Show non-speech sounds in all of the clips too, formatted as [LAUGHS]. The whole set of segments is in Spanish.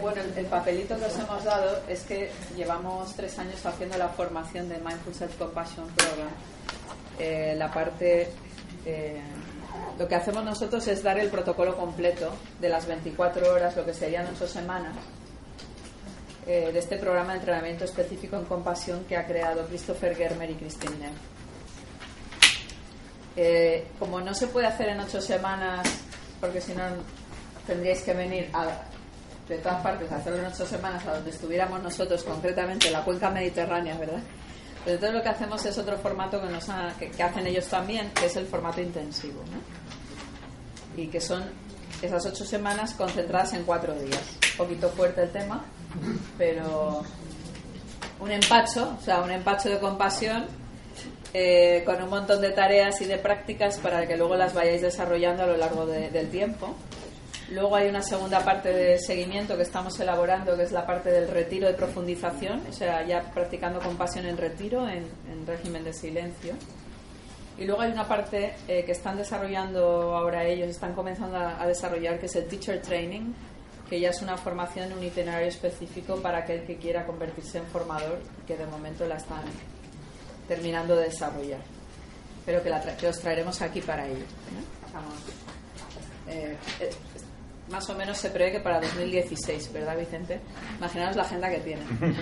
Bueno, el, el papelito que os hemos dado es que llevamos tres años haciendo la formación de Mindful Self Compassion Program. Eh, la parte, eh, lo que hacemos nosotros es dar el protocolo completo de las 24 horas, lo que serían ocho semanas, eh, de este programa de entrenamiento específico en compasión que ha creado Christopher Germer y Christine como no se puede hacer en ocho semanas, porque si no tendríais que venir a, de todas partes hacerlo en ocho semanas a donde estuviéramos nosotros, concretamente en la cuenca mediterránea, ¿verdad? Pero entonces lo que hacemos es otro formato que, hacen ellos también, que es el formato intensivo. Y que son esas ocho semanas concentradas en cuatro días. Un poquito fuerte el tema, pero un empacho, o sea, un empacho de compasión eh, con un montón de tareas y de prácticas para que luego las vayáis desarrollando a lo largo de- del tiempo. Luego hay una segunda parte de seguimiento que estamos elaborando, que es la parte del retiro de profundización, o sea, ya practicando compasión en retiro, en, en régimen de silencio. Y luego hay una parte eh, que están desarrollando ahora ellos, están comenzando a, a desarrollar, que es el Teacher Training, que ya es una formación, un itinerario específico para aquel que quiera convertirse en formador, que de momento la están terminando de desarrollar. Pero que, la tra- que os traeremos aquí para ello. ¿no? Vamos. Eh, eh, más o menos se prevé que para 2016, ¿verdad, Vicente? Imaginaos la agenda que tienen. [LAUGHS]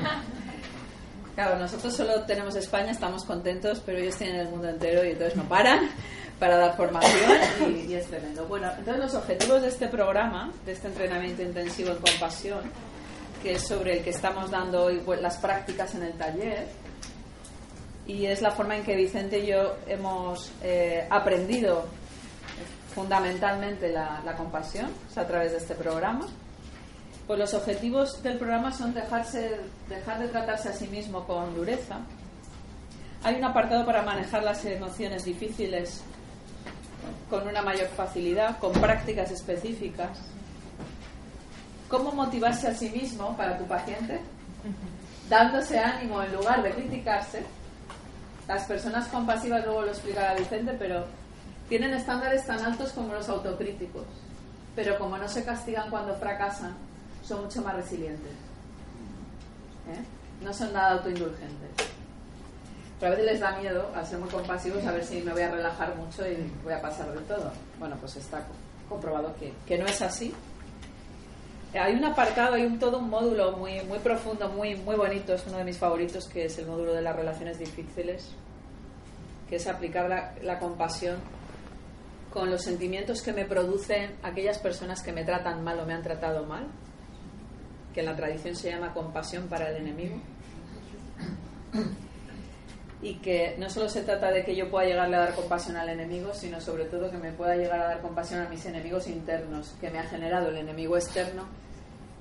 Claro, nosotros solo tenemos España, estamos contentos, pero ellos tienen el mundo entero y entonces no paran para dar formación y, y es tremendo. Bueno, entonces los objetivos de este programa, de este entrenamiento intensivo en compasión, que es sobre el que estamos dando hoy pues, las prácticas en el taller, y es la forma en que Vicente y yo hemos eh, aprendido fundamentalmente la, compasión, a través de este programa. Pues los objetivos del programa son dejarse, dejar de tratarse a sí mismo con dureza. Hay un apartado para manejar las emociones difíciles con una mayor facilidad, con prácticas específicas. ¿Cómo motivarse a sí mismo para tu paciente? Dándose ánimo en lugar de criticarse. Las personas compasivas, luego lo explicará Vicente, pero tienen estándares tan altos como los autocríticos. Pero como no se castigan cuando fracasan, son mucho más resilientes. ¿Eh? No son nada autoindulgentes. Pero a veces les da miedo, al ser muy compasivos, a ver si me voy a relajar mucho y voy a pasar de todo. Bueno, pues está co- comprobado que, no es así. Hay un apartado, hay un, todo un módulo muy, muy profundo, muy, muy bonito, es uno de mis favoritos, que es el módulo de las relaciones difíciles, que es aplicar la compasión con los sentimientos que me producen aquellas personas que me tratan mal o me han tratado mal, que en la tradición se llama compasión para el enemigo. Y que no solo se trata de que yo pueda llegarle a dar compasión al enemigo, sino sobre todo que me pueda llegar a dar compasión a mis enemigos internos, que me ha generado el enemigo externo,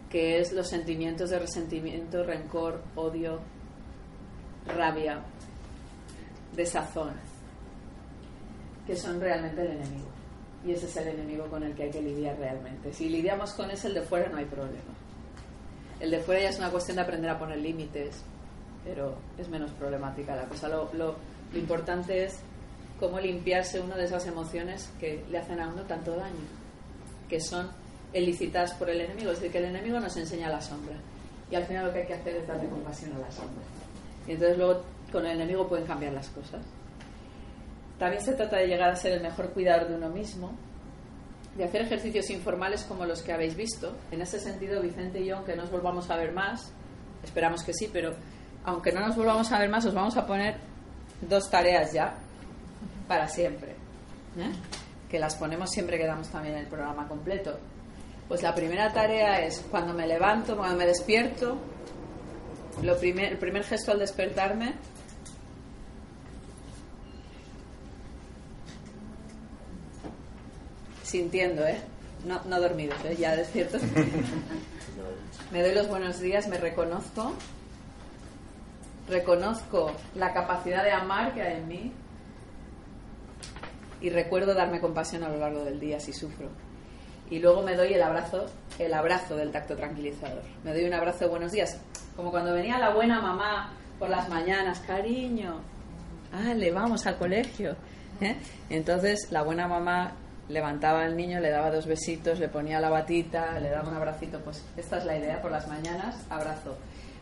que es los sentimientos de resentimiento, rencor, odio, rabia, desazón, que son realmente el enemigo. Y ese es el enemigo con el que hay que lidiar realmente. Si lidiamos con ese, el de fuera no hay problema. El de fuera ya es una cuestión de aprender a poner límites, pero es menos problemática la cosa. Lo, lo- importante es cómo limpiarse uno de esas emociones que le hacen a uno tanto daño, que son elicitadas por el enemigo. Es decir, que el enemigo nos enseña la sombra. Y al final lo que hay que hacer es darle compasión a la sombra. Y entonces luego con el enemigo pueden cambiar las cosas. También se trata de llegar a ser el mejor cuidador de uno mismo, de hacer ejercicios informales como los que habéis visto. En ese sentido, Vicente y yo, aunque nos volvamos a ver más, esperamos que sí, pero aunque no nos volvamos a ver más, os vamos a poner dos tareas ya para siempre, ¿eh? que las ponemos siempre que damos también el programa completo. Pues la primera tarea es cuando me levanto, cuando me despierto, lo primer, el primer gesto al despertarme sintiendo, ¿eh? No, no dormido, ¿eh? ya despierto. [LAUGHS] me doy los buenos días, me reconozco, reconozco la capacidad de amar que hay en mí y recuerdo darme compasión a lo largo del día si sufro. Y luego me doy el abrazo, el abrazo del tacto tranquilizador. Me doy un abrazo de buenos días, como cuando venía la buena mamá por las mañanas, cariño, le vamos al colegio. ¿eh? Entonces la buena mamá levantaba al niño, le daba dos besitos, le ponía la batita, le daba un abracito. Pues esta es la idea, por las mañanas, abrazo.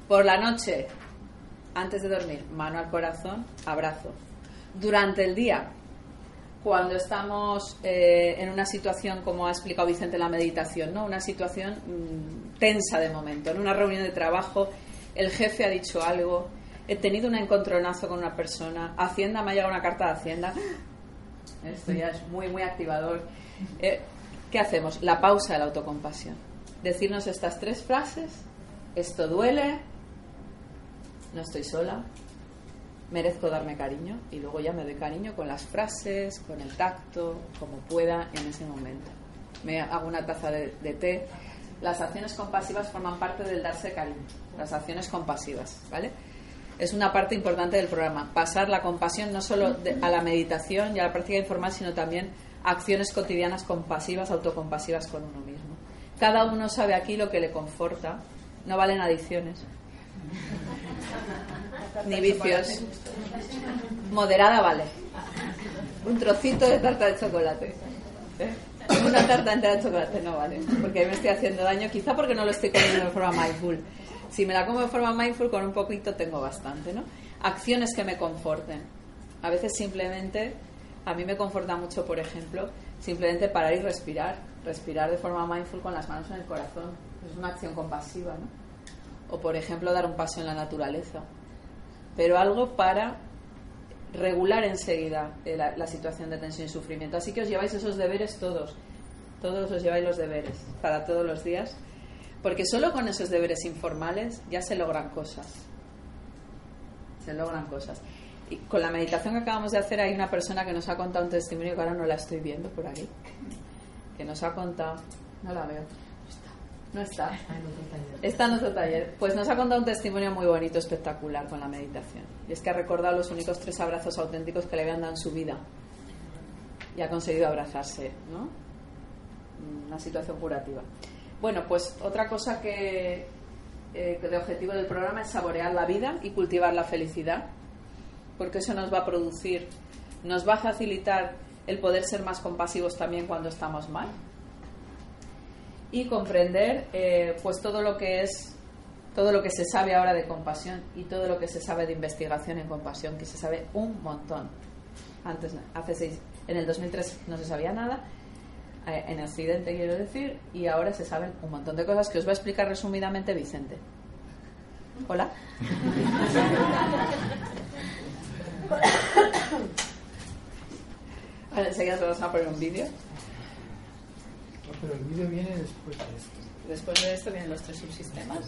Por la noche, antes de dormir, mano al corazón, abrazo. Durante el día, cuando estamos eh, en una situación, como ha explicado Vicente en la meditación, ¿no? una situación mm, tensa de momento, en una reunión de trabajo, el jefe ha dicho algo, he tenido un encontronazo con una persona, Hacienda me ha llegado una carta de Hacienda, esto ya es muy, muy activador. Eh, ¿Qué hacemos? La pausa de la autocompasión. Decirnos estas tres frases, esto duele, no estoy sola, merezco darme cariño y luego ya me doy cariño con las frases, con el tacto, como pueda en ese momento. Me hago una taza de, té. Las acciones compasivas forman parte del darse cariño, las acciones compasivas, ¿vale? Es una parte importante del programa. Pasar la compasión no solo a la meditación y a la práctica informal, sino también a acciones cotidianas compasivas, autocompasivas con uno mismo. Cada uno sabe aquí lo que le conforta. No valen adicciones. Ni vicios. Moderada vale. Un trocito de tarta de chocolate. Una tarta entera de chocolate no vale. Porque me estoy haciendo daño, quizá porque no lo estoy comiendo de forma mindful si me la como de forma mindful, con un poquito tengo bastante, ¿no? Acciones que me conforten. A veces simplemente, a mí me conforta mucho, por ejemplo, simplemente parar y respirar. Respirar de forma mindful con las manos en el corazón. Es una acción compasiva, ¿no? O, por ejemplo, dar un paso en la naturaleza. Pero algo para regular enseguida eh, la, la situación de tensión y sufrimiento. Así que os lleváis esos deberes todos. Todos os lleváis los deberes para todos los días porque solo con esos deberes informales ya se logran cosas. Se logran cosas. Y con la meditación que acabamos de hacer hay una persona que nos ha contado un testimonio que ahora no la estoy viendo por aquí. Que nos ha contado... No la veo. No está. Está en otro taller. Pues nos ha contado un testimonio muy bonito, espectacular con la meditación. Y es que ha recordado los únicos tres abrazos auténticos que le habían dado en su vida. Y ha conseguido abrazarse, ¿no? Una situación curativa. Bueno, pues otra cosa que eh, de objetivo del programa es saborear la vida y cultivar la felicidad, porque eso nos va a producir, nos va a facilitar el poder ser más compasivos también cuando estamos mal y comprender eh, pues todo lo que es todo lo que se sabe ahora de compasión y todo lo que se sabe de investigación en compasión que se sabe un montón. Antes hace seis en el 2003 no se sabía nada en Occidente quiero decir, y ahora se saben un montón de cosas que os va a explicar resumidamente Vicente. Hola. [COUGHS] Ahora enseguida vamos a poner un vídeo. pero el vídeo viene después de esto. Después de esto vienen los tres subsistemas.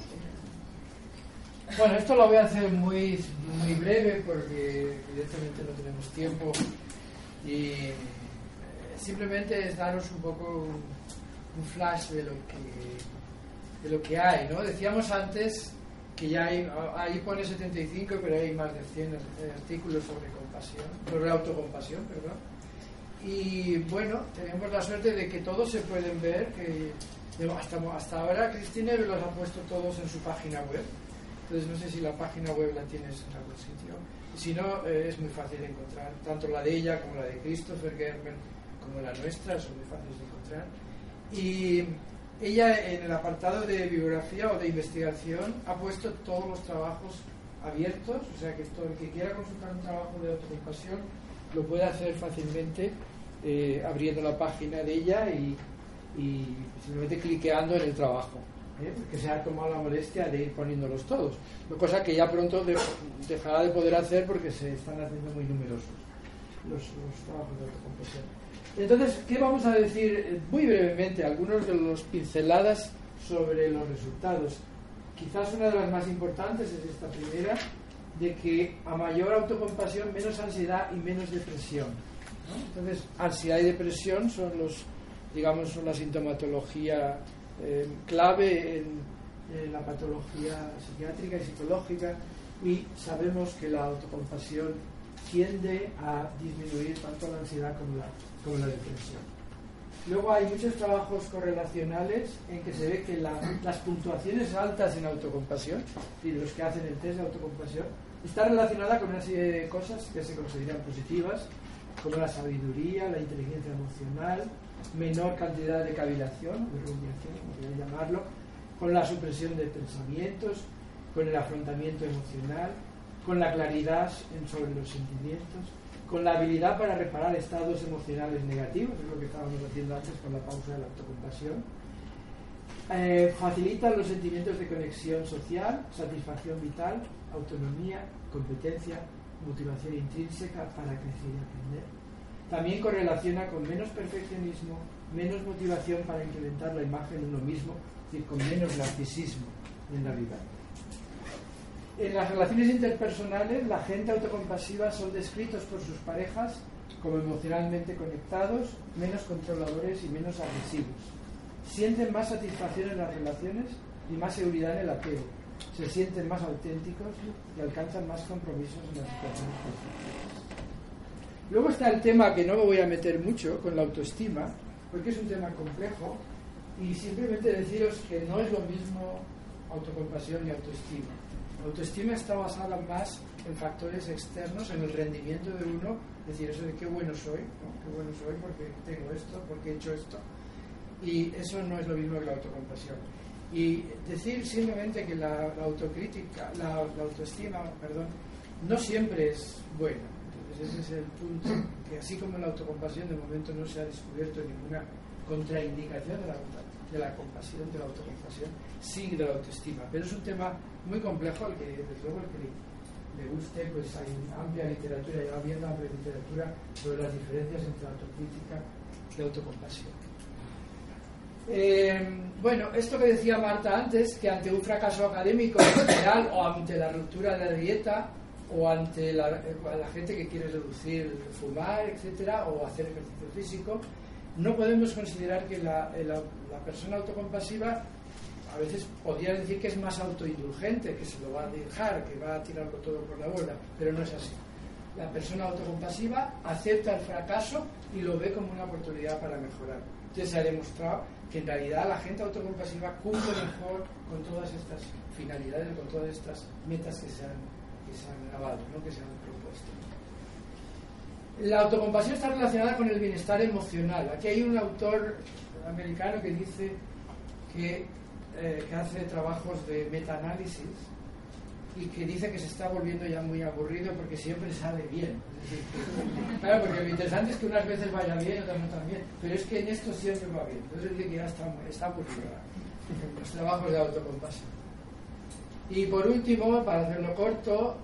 Bueno, esto lo voy a hacer muy, muy breve porque evidentemente no tenemos tiempo y simplemente es daros un poco un, flash de lo que de lo que hay, ¿no? Decíamos antes que ya hay, ahí pone 75, pero hay más de 100 artículos sobre compasión, sobre autocompasión, perdón. Y bueno, tenemos la suerte de que todos se pueden ver, que hasta, ahora Cristina los ha puesto todos en su página web. Entonces no sé si la página web la tienes en algún sitio. Si no, eh, es muy fácil encontrar, tanto la de ella como la de Christopher Gerber como la nuestra, son muy fáciles de encontrar. Y ella en el apartado de bibliografía o de investigación ha puesto todos los trabajos abiertos, o sea que todo el que quiera consultar un trabajo de autocompasión lo puede hacer fácilmente eh, abriendo la página de ella y, simplemente cliqueando en el trabajo, ¿eh? porque se ha tomado la molestia de ir poniéndolos todos, cosa que ya pronto dejará de poder hacer porque se están haciendo muy numerosos los, los trabajos de autocompasión. Entonces, ¿qué vamos a decir muy brevemente? Algunos de los pinceladas sobre los resultados. Quizás una de las más importantes es esta primera, de que a mayor autocompasión, menos ansiedad y menos depresión. Entonces, ansiedad y depresión son los, digamos, son la sintomatología eh, clave en, la patología psiquiátrica y psicológica y sabemos que la autocompasión tiende a disminuir tanto la ansiedad como la, como la depresión. Luego hay muchos trabajos correlacionales en que se ve que las puntuaciones altas en autocompasión, y los que hacen el test de autocompasión, está relacionada con una serie de cosas que se consideran positivas, como la sabiduría, la inteligencia emocional, menor cantidad de cavilación, de rumiación, como quieran llamarlo, con la supresión de pensamientos, con el afrontamiento emocional, con la claridad sobre los sentimientos, con la habilidad para reparar estados emocionales negativos, es lo que estábamos haciendo antes con la pausa de la autocompasión. Eh, facilita los sentimientos de conexión social, satisfacción vital, autonomía, competencia, motivación intrínseca para crecer y aprender. También correlaciona con menos perfeccionismo, menos motivación para incrementar la imagen de uno mismo, es decir, con menos narcisismo en la vida. En las relaciones interpersonales, la gente autocompasiva son descritos por sus parejas como emocionalmente conectados, menos controladores y menos agresivos. Sienten más satisfacción en las relaciones y más seguridad en el apego. Se sienten más auténticos y alcanzan más compromisos en las situaciones. Luego está el tema que no me voy a meter mucho con la autoestima, porque es un tema complejo, y simplemente deciros que no es lo mismo autocompasión y autoestima autoestima está basada más en factores externos, en el rendimiento de uno, es decir, eso de qué bueno soy, qué bueno soy porque tengo esto, porque he hecho esto. Y eso no es lo mismo que la autocompasión. Y decir simplemente que la, autocrítica, la, autoestima, perdón, no siempre es buena. Entonces ese es el punto, que así como la autocompasión de momento no se ha descubierto ninguna contraindicación de la, de la compasión, de la autocompasión, sí de la autoestima. Pero es un tema muy complejo al que, desde luego, el le guste, pues hay amplia literatura, ya habiendo amplia literatura sobre las diferencias entre autocrítica y autocompasión. Eh, bueno, esto que decía Marta antes, que ante un fracaso académico en general o ante la ruptura de la dieta o ante la, la gente que quiere reducir fumar, etcétera, o hacer ejercicio físico, no podemos considerar que la, la persona autocompasiva a veces podría decir que es más autoindulgente, que se lo va a dejar, que va a tirarlo todo por la borda, pero no es así. La persona autocompasiva acepta el fracaso y lo ve como una oportunidad para mejorar. Entonces se ha demostrado que en realidad la gente autocompasiva cumple mejor con todas estas finalidades, con todas estas metas que se han, que se han grabado, ¿no? que se han. La autocompasión está relacionada con el bienestar emocional. Aquí hay un autor americano que dice que eh, que hace trabajos de metaanálisis y que dice que se está volviendo ya muy aburrido porque siempre sale bien. [LAUGHS] claro, porque lo interesante es que unas veces vaya bien, otras no tan bien, pero es que en esto siempre va bien. Entonces dice que ya está, está aburrido [LAUGHS] los trabajos de autocompasión. Y por último, para hacerlo corto,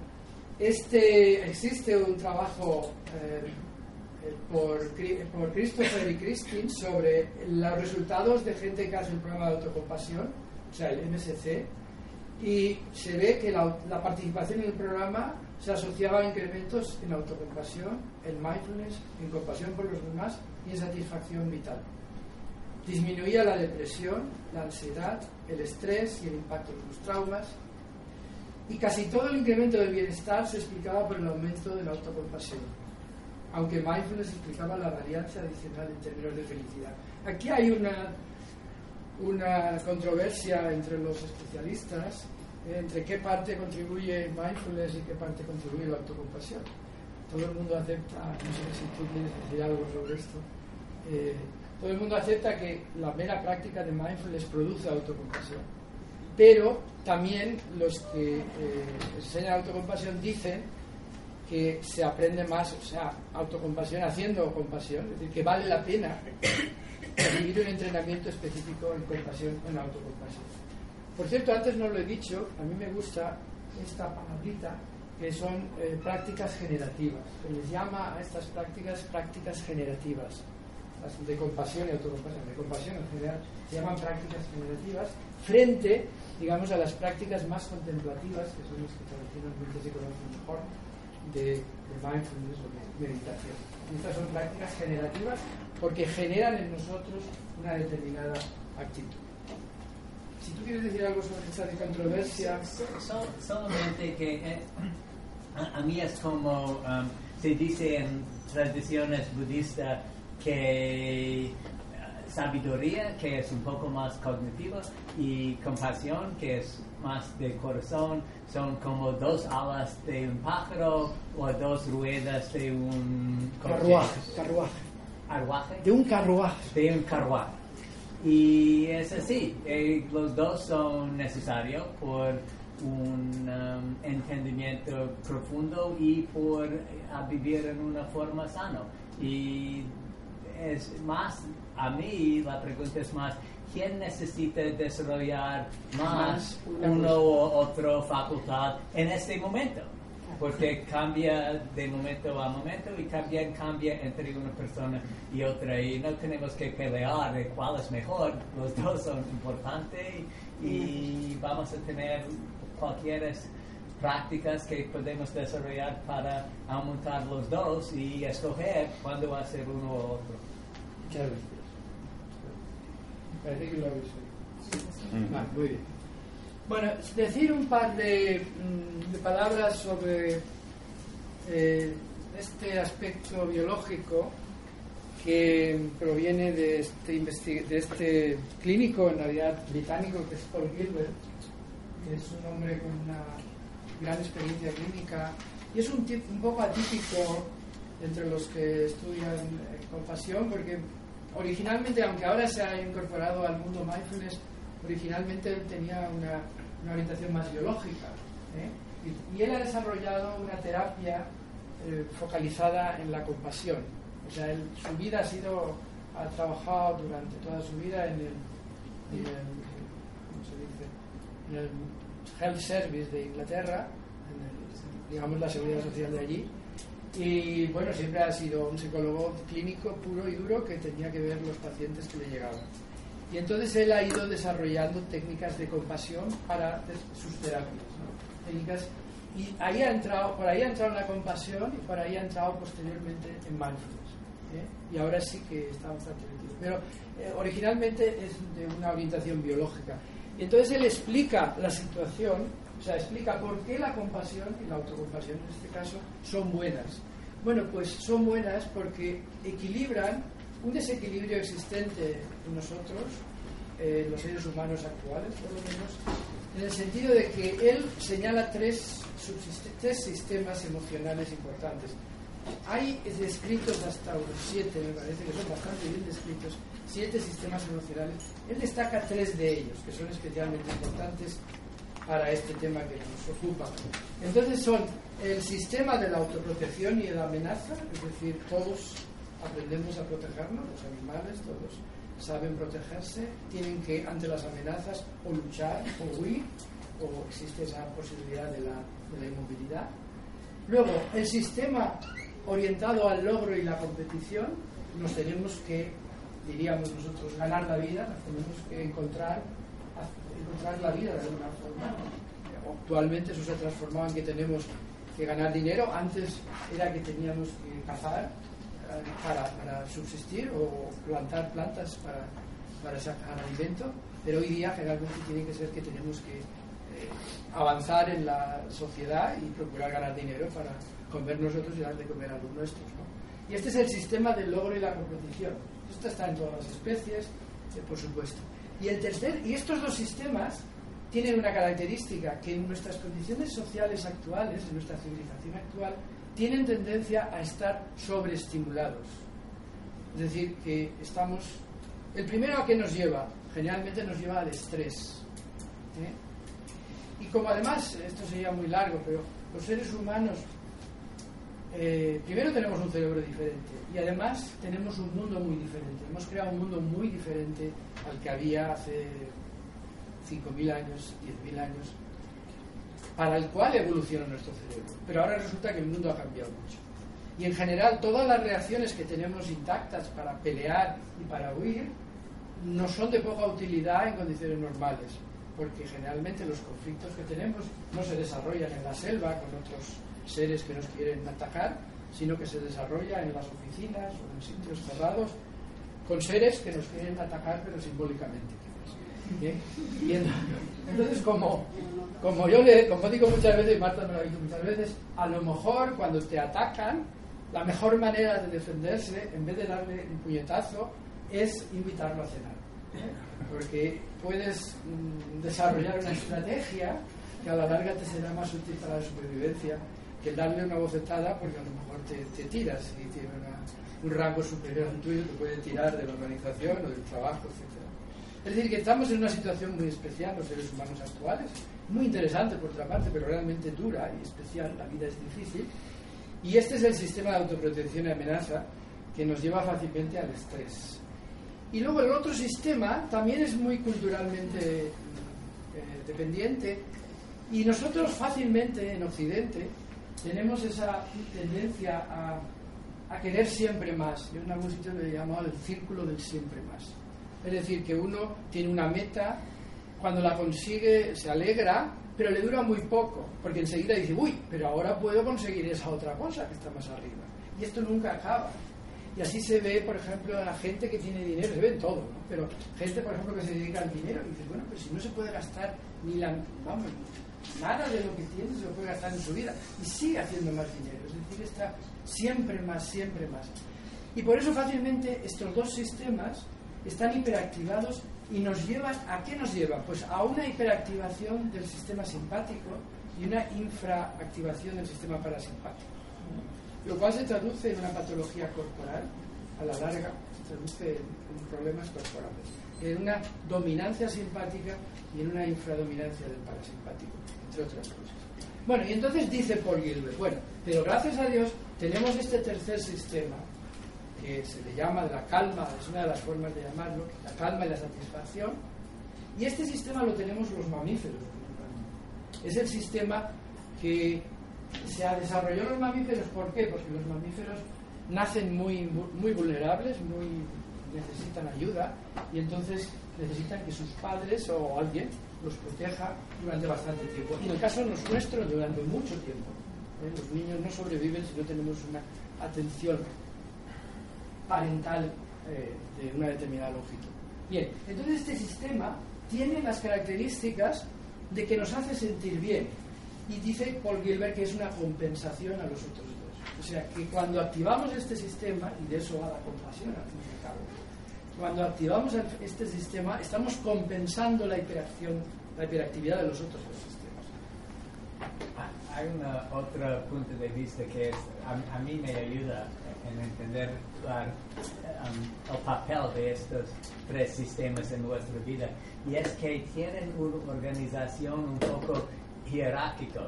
este, existe un trabajo eh, por, por Christopher y Christine sobre los resultados de gente que hace el programa de autocompasión, o sea, el MSC, y se ve que la, participación en el programa se asociaba a incrementos en autocompasión, en mindfulness, en compasión por los demás y en satisfacción vital. Disminuía la depresión, la ansiedad, el estrés y el impacto de los traumas. Y casi todo el incremento del bienestar se explicaba por el aumento de la autocompasión aunque mindfulness explicaba la varianza adicional en términos de felicidad. Aquí hay una, una controversia entre los especialistas entre qué parte contribuye mindfulness y qué parte contribuye la autocompasión. Todo el mundo acepta, no sé si tú quieres decir algo sobre esto, eh, todo el mundo acepta que la mera práctica de mindfulness produce autocompasión. Pero también los que eh, enseñan autocompasión dicen que se aprende más, o sea, autocompasión haciendo compasión, es decir, que vale la pena recibir un entrenamiento específico en compasión, en autocompasión. Por cierto, antes no lo he dicho, a mí me gusta esta palabrita que son eh, prácticas generativas. Se les llama a estas prácticas prácticas generativas. de compasión y autocompasión, de compasión en general, se llaman prácticas generativas, frente, digamos, a las prácticas más contemplativas, que son las que tradicionalmente se conocen mejor, de, de mindfulness o de meditación. Estas son prácticas generativas porque generan en nosotros una determinada actitud. Si tú quieres decir algo sobre esta controversia. So, solamente que eh, a, a, mí es como um, se dice en tradiciones budistas que sabiduría, que es un poco más cognitiva, y compasión, que es más de corazón, son como dos alas de un pájaro o dos ruedas de un carruaje. carruaje. ¿Carruaje? De un carruaje. De un carruaje. Y es así, eh, los dos son necesarios por un um, entendimiento profundo y por eh, vivir en una forma sana. Y es más, a mí la pregunta es más, ¿quién necesita desarrollar más uno u otro facultad en este momento? Porque cambia de momento a momento y también cambia entre una persona y otra y no tenemos que pelear de cuál es mejor, los dos son importantes y vamos a tener cualquier prácticas que podemos desarrollar para aumentar los dos y escoger cuándo hacer uno u otro. Parece que lo habéis oído. Ah, muy bien. Bueno, decir un par de, de palabras sobre eh, este aspecto biológico que proviene de este, de este clínico, en realidad británico, que es Paul Gilbert, que es un hombre con una gran experiencia clínica y es un, un poco atípico entre los que estudian eh, compasión porque originalmente, aunque ahora se ha incorporado al mundo mindfulness, originalmente tenía una, una orientación más biológica ¿eh? y, él ha desarrollado una terapia eh, focalizada en la compasión. O sea, él, su vida ha sido, ha trabajado durante toda su vida en el, en el ¿cómo se dice? En el Health Service de Inglaterra, el, digamos la seguridad social de allí. Y bueno, siempre ha sido un psicólogo clínico puro y duro que tenía que ver los pacientes que le llegaban. Y entonces él ha ido desarrollando técnicas de compasión para sus terapias, ¿no? técnicas y ahí ha entrado, por ahí ha entrado la compasión y por ahí ha entrado posteriormente en mindfulness. ¿eh? Y ahora sí que está bastante metido. Pero eh, originalmente es de una orientación biológica. Y entonces él explica la situación, o sea, explica por qué la compasión y la autocompasión en este caso son buenas. Bueno, pues son buenas porque equilibran un desequilibrio existente en nosotros, eh, los seres humanos actuales, por lo menos, en el sentido de que él señala tres, tres sistemas emocionales importantes. Hay descritos hasta unos siete, me parece que son bastante bien descritos, siete sistemas emocionales. Él destaca tres de ellos, que son especialmente importantes para este tema que nos ocupa. Entonces son el sistema de la autoprotección y de la amenaza, es decir, todos aprendemos a protegernos, los animales, todos saben protegerse, tienen que, ante las amenazas, o luchar o huir, o existe esa posibilidad de la, de la inmovilidad. Luego, el sistema orientado al logro y la competición, nos tenemos que, diríamos nosotros, ganar la vida, nos tenemos que encontrar, encontrar la vida de alguna forma. Actualmente eso se ha transformado en que tenemos que ganar dinero, antes era que teníamos que cazar eh, para, subsistir o plantar plantas para, para sacar alimento, pero hoy día generalmente tiene que ser que tenemos que eh, avanzar en la sociedad y procurar ganar dinero para comer nosotros y dar de comer a los nuestros. ¿no? Y este es el sistema del logro y la competición. Esto está en todas las especies, eh, por supuesto. Y, el tercer, y estos dos sistemas tienen una característica que en nuestras condiciones sociales actuales, en nuestra civilización actual, tienen tendencia a estar sobreestimulados. Es decir, que estamos... El primero a qué nos lleva? Generalmente nos lleva al estrés. ¿eh? Y como además, esto sería muy largo, pero los seres humanos eh, primero tenemos un cerebro diferente y además tenemos un mundo muy diferente. Hemos creado un mundo muy diferente al que había hace 5.000 años, 10.000 años, para el cual evolucionó nuestro cerebro. Pero ahora resulta que el mundo ha cambiado mucho. Y en general todas las reacciones que tenemos intactas para pelear y para huir no son de poca utilidad en condiciones normales, porque generalmente los conflictos que tenemos no se desarrollan en la selva con otros seres que nos quieren atacar, sino que se desarrollan en las oficinas o en sitios cerrados con seres que nos quieren atacar pero simbólicamente. Entonces, como, como yo le, como digo muchas veces, y Marta me lo ha dicho muchas veces, a lo mejor cuando te atacan, la mejor manera de defenderse, en vez de darle un puñetazo, es invitarlo a cenar. Porque puedes mm, desarrollar una estrategia que a la larga te será más útil para la supervivencia que darle una bocetada porque a lo mejor te, tiras y tiene un rango superior al tuyo, te puede tirar de la organización o del trabajo, etc. Es decir, que estamos en una situación muy especial, los seres humanos actuales, muy interesante por otra parte, pero realmente dura y especial, la vida es difícil. Y este es el sistema de autoprotección y amenaza que nos lleva fácilmente al estrés. Y luego el otro sistema también es muy culturalmente eh, dependiente y nosotros fácilmente en Occidente tenemos esa tendencia a, querer siempre más. Yo en algún sitio le he llamado el círculo del siempre más. Es decir, que uno tiene una meta, cuando la consigue se alegra, pero le dura muy poco, porque enseguida dice, uy, pero ahora puedo conseguir esa otra cosa que está más arriba. Y esto nunca acaba. Y así se ve, por ejemplo, a la gente que tiene dinero, se ve en todo, ¿no? Pero gente, por ejemplo, que se dedica al dinero, y dice, bueno, pues si no se puede gastar ni la, vamos, nada de lo que tiene se lo puede gastar en su vida, y sigue haciendo más dinero, es decir, está siempre más, siempre más. Y por eso fácilmente estos dos sistemas están hiperactivados y nos llevan, ¿a qué nos llevan? Pues a una hiperactivación del sistema simpático y una infraactivación del sistema parasimpático. Lo cual se traduce en una patología corporal, a la larga, se traduce en problemas corporales, en una dominancia simpática y en una infradominancia del parasimpático, entre otras cosas. Bueno, y entonces dice Paul Gilbert, bueno, pero gracias a Dios tenemos este tercer sistema, que se le llama la calma, es una de las formas de llamarlo, la calma y la satisfacción. Y este sistema lo tenemos los mamíferos. Es el sistema que se ha desarrollado en los mamíferos. ¿Por qué? Porque los mamíferos nacen muy, muy vulnerables, muy necesitan ayuda y entonces necesitan que sus padres o alguien los proteja durante bastante tiempo. Y en el caso nuestros, durante mucho tiempo. ¿eh? Los niños no sobreviven si no tenemos una atención parental eh, de una determinada longitud. Bien, entonces este sistema tiene las características de que nos hace sentir bien. Y dice Paul Gilbert que es una compensación a los otros dos. O sea, que cuando activamos este sistema, y de eso va la compasión al fin y al cabo, cuando activamos este sistema, estamos compensando la hiperacción, la hiperactividad de los otros dos sistemas. Hay un otro punto de vista que es, a mí me ayuda en entender um, el papel de estos tres sistemas en nuestra vida. Y es que tienen una organización un poco jerárquica.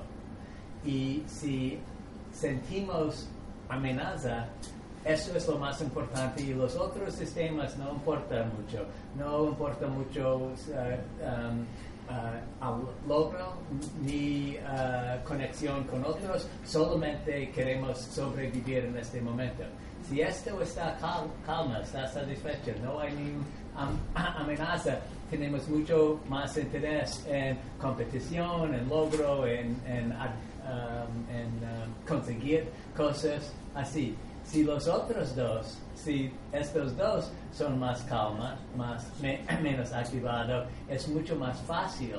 Y si sentimos amenaza, eso es lo más importante y los otros sistemas no importan mucho. No importa mucho uh, um, uh, logro ni uh, conexión con otros, solamente queremos sobrevivir en este momento. Si esto está calma, está satisfecho, no hay ninguna [LAUGHS] amenaza, tenemos mucho más interés en competición, en logro, en, en, um, en um, conseguir cosas así. Si los otros dos, si estos dos son más calma, más, [CLEARS THROAT] menos activados, es mucho más fácil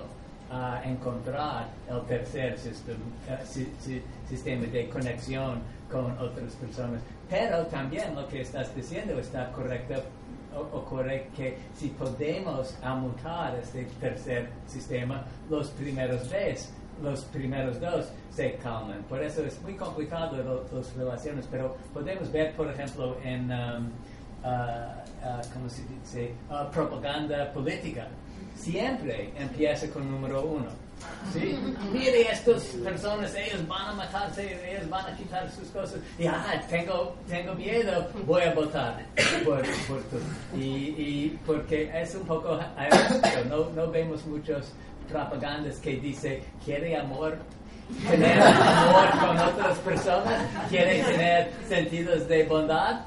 uh, encontrar el tercer uh, sistema de conexión con otras personas. Pero también lo que estás diciendo está correcto ocurre que si podemos aumentar este tercer sistema, los primeros dos, los primeros dos se calman. Por eso es muy complicado las relaciones, pero podemos ver, por ejemplo, en um, uh, uh, ¿cómo se dice? Uh, propaganda política. Siempre empieza con número uno ¿Sí? Mire, estas personas, ellos van a matarse, ellos van a quitar sus cosas. Y, ah, tengo, tengo miedo, voy a votar por, por tú. Y, y, porque es un poco, [COUGHS] no, no vemos muchos propagandas que dice, quiere amor, tener amor con otras personas, quiere tener sentidos de bondad.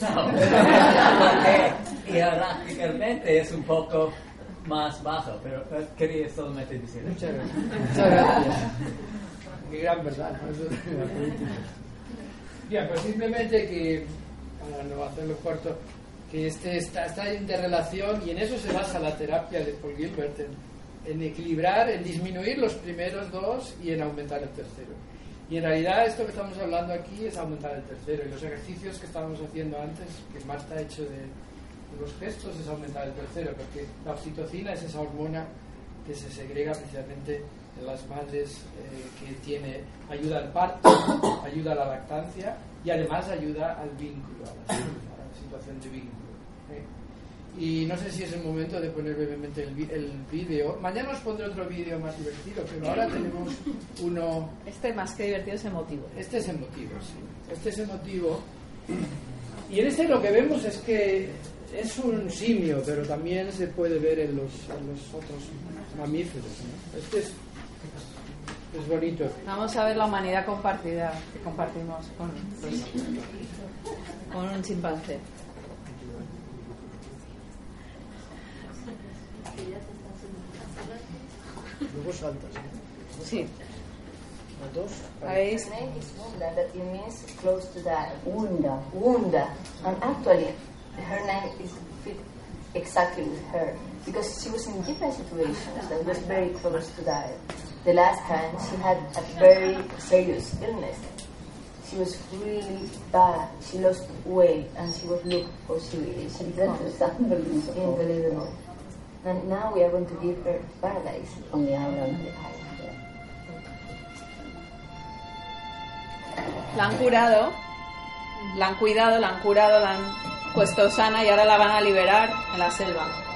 No, porque jerárquicamente es un poco más bajo, pero quería solamente decir. Muchas gracias. Muchas gracias. Qué gran verdad. Bien, pues simplemente que, para no hacerlo corto, que este, está en interrelación y en eso se basa la terapia de Paul Gilbert, en, equilibrar, en disminuir los primeros dos y en aumentar el tercero. Y en realidad esto que estamos hablando aquí es aumentar el tercero. Y los ejercicios que estábamos haciendo antes, que Marta ha hecho de, de los gestos, es aumentar el tercero, porque la oxitocina es esa hormona que se segrega precisamente en las madres eh, que tiene ayuda al parto, ayuda a la lactancia y además ayuda al vínculo, a la, a la situación de vínculo. ¿eh? Y no sé si es el momento de poner brevemente el, el vídeo. Mañana os pondré otro vídeo más divertido, pero ahora tenemos uno Este más que divertido es emotivo. este es emotivo, sí. Este es emotivo. Y en este lo que vemos es que es un simio, pero también se puede ver en los, en los otros mamíferos. ¿no? Este es, es bonito. Vamos a ver la humanidad compartida que compartimos con, pues, con un chimpancé. Luego saltas. Sí. Los dos. ¿Habéis? Her name is Wunda, that it means close to die. Wunda. Wunda. And actually, her name is fit exactly with her because she was in different situations and was very close to die. The last time she had a very serious illness. She was really bad. She lost weight and she was looked for suicide. That was unbelievable. And now we are going to give her paradise on the island. La han curado, la han cuidado, la han curado, la han puesto sana y ahora la van a liberar en la selva.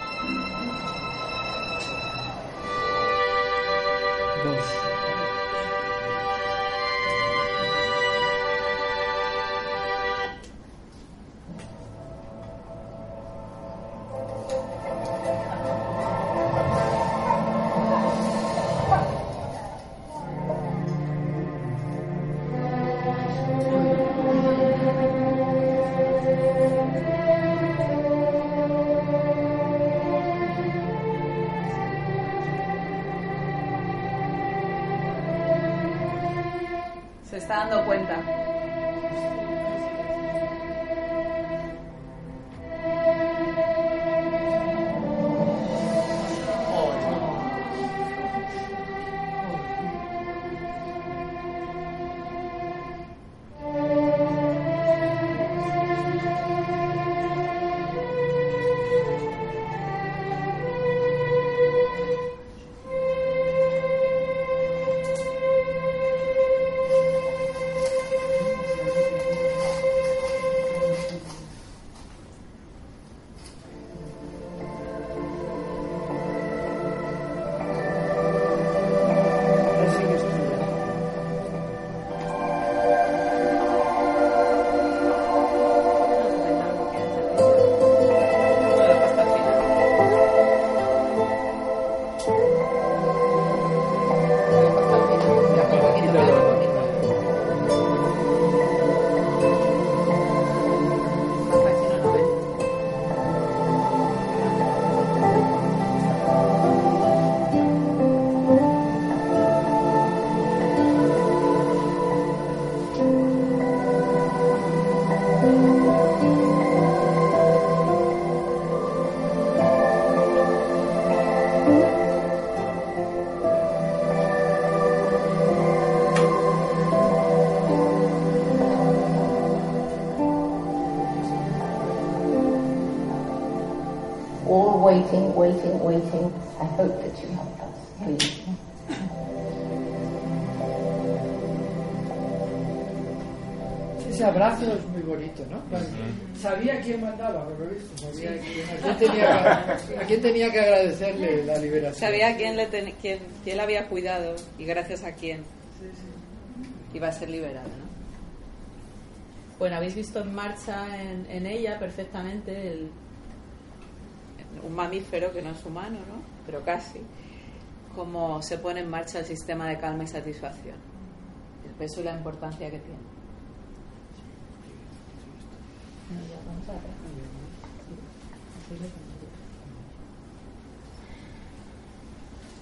Waiting, waiting, waiting. I hope that you help us, please. Ese abrazo es muy bonito, ¿no? Bueno, Sabía quién mandaba, por lo visto. Sabía quién- a, quién tenía, que- a quién tenía que agradecerle la liberación. Sabía a quién le, ten- quién, quién le había cuidado y gracias a quién iba a ser liberado, ¿no? Bueno, habéis visto en marcha en, en ella perfectamente el, un mamífero que no es humano, ¿no? Pero casi, cómo se pone en marcha el sistema de calma y satisfacción, el peso y la importancia que tiene.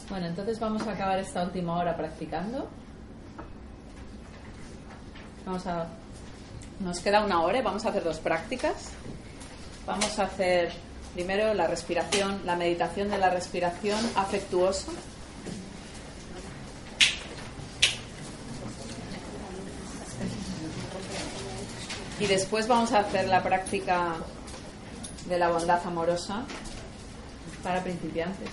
Bueno, entonces vamos a acabar esta última hora practicando. Vamos a nos queda una hora y vamos a hacer dos prácticas. Vamos a hacer primero la respiración, la meditación de la respiración afectuosa. Y después vamos a hacer la práctica de la bondad amorosa para principiantes.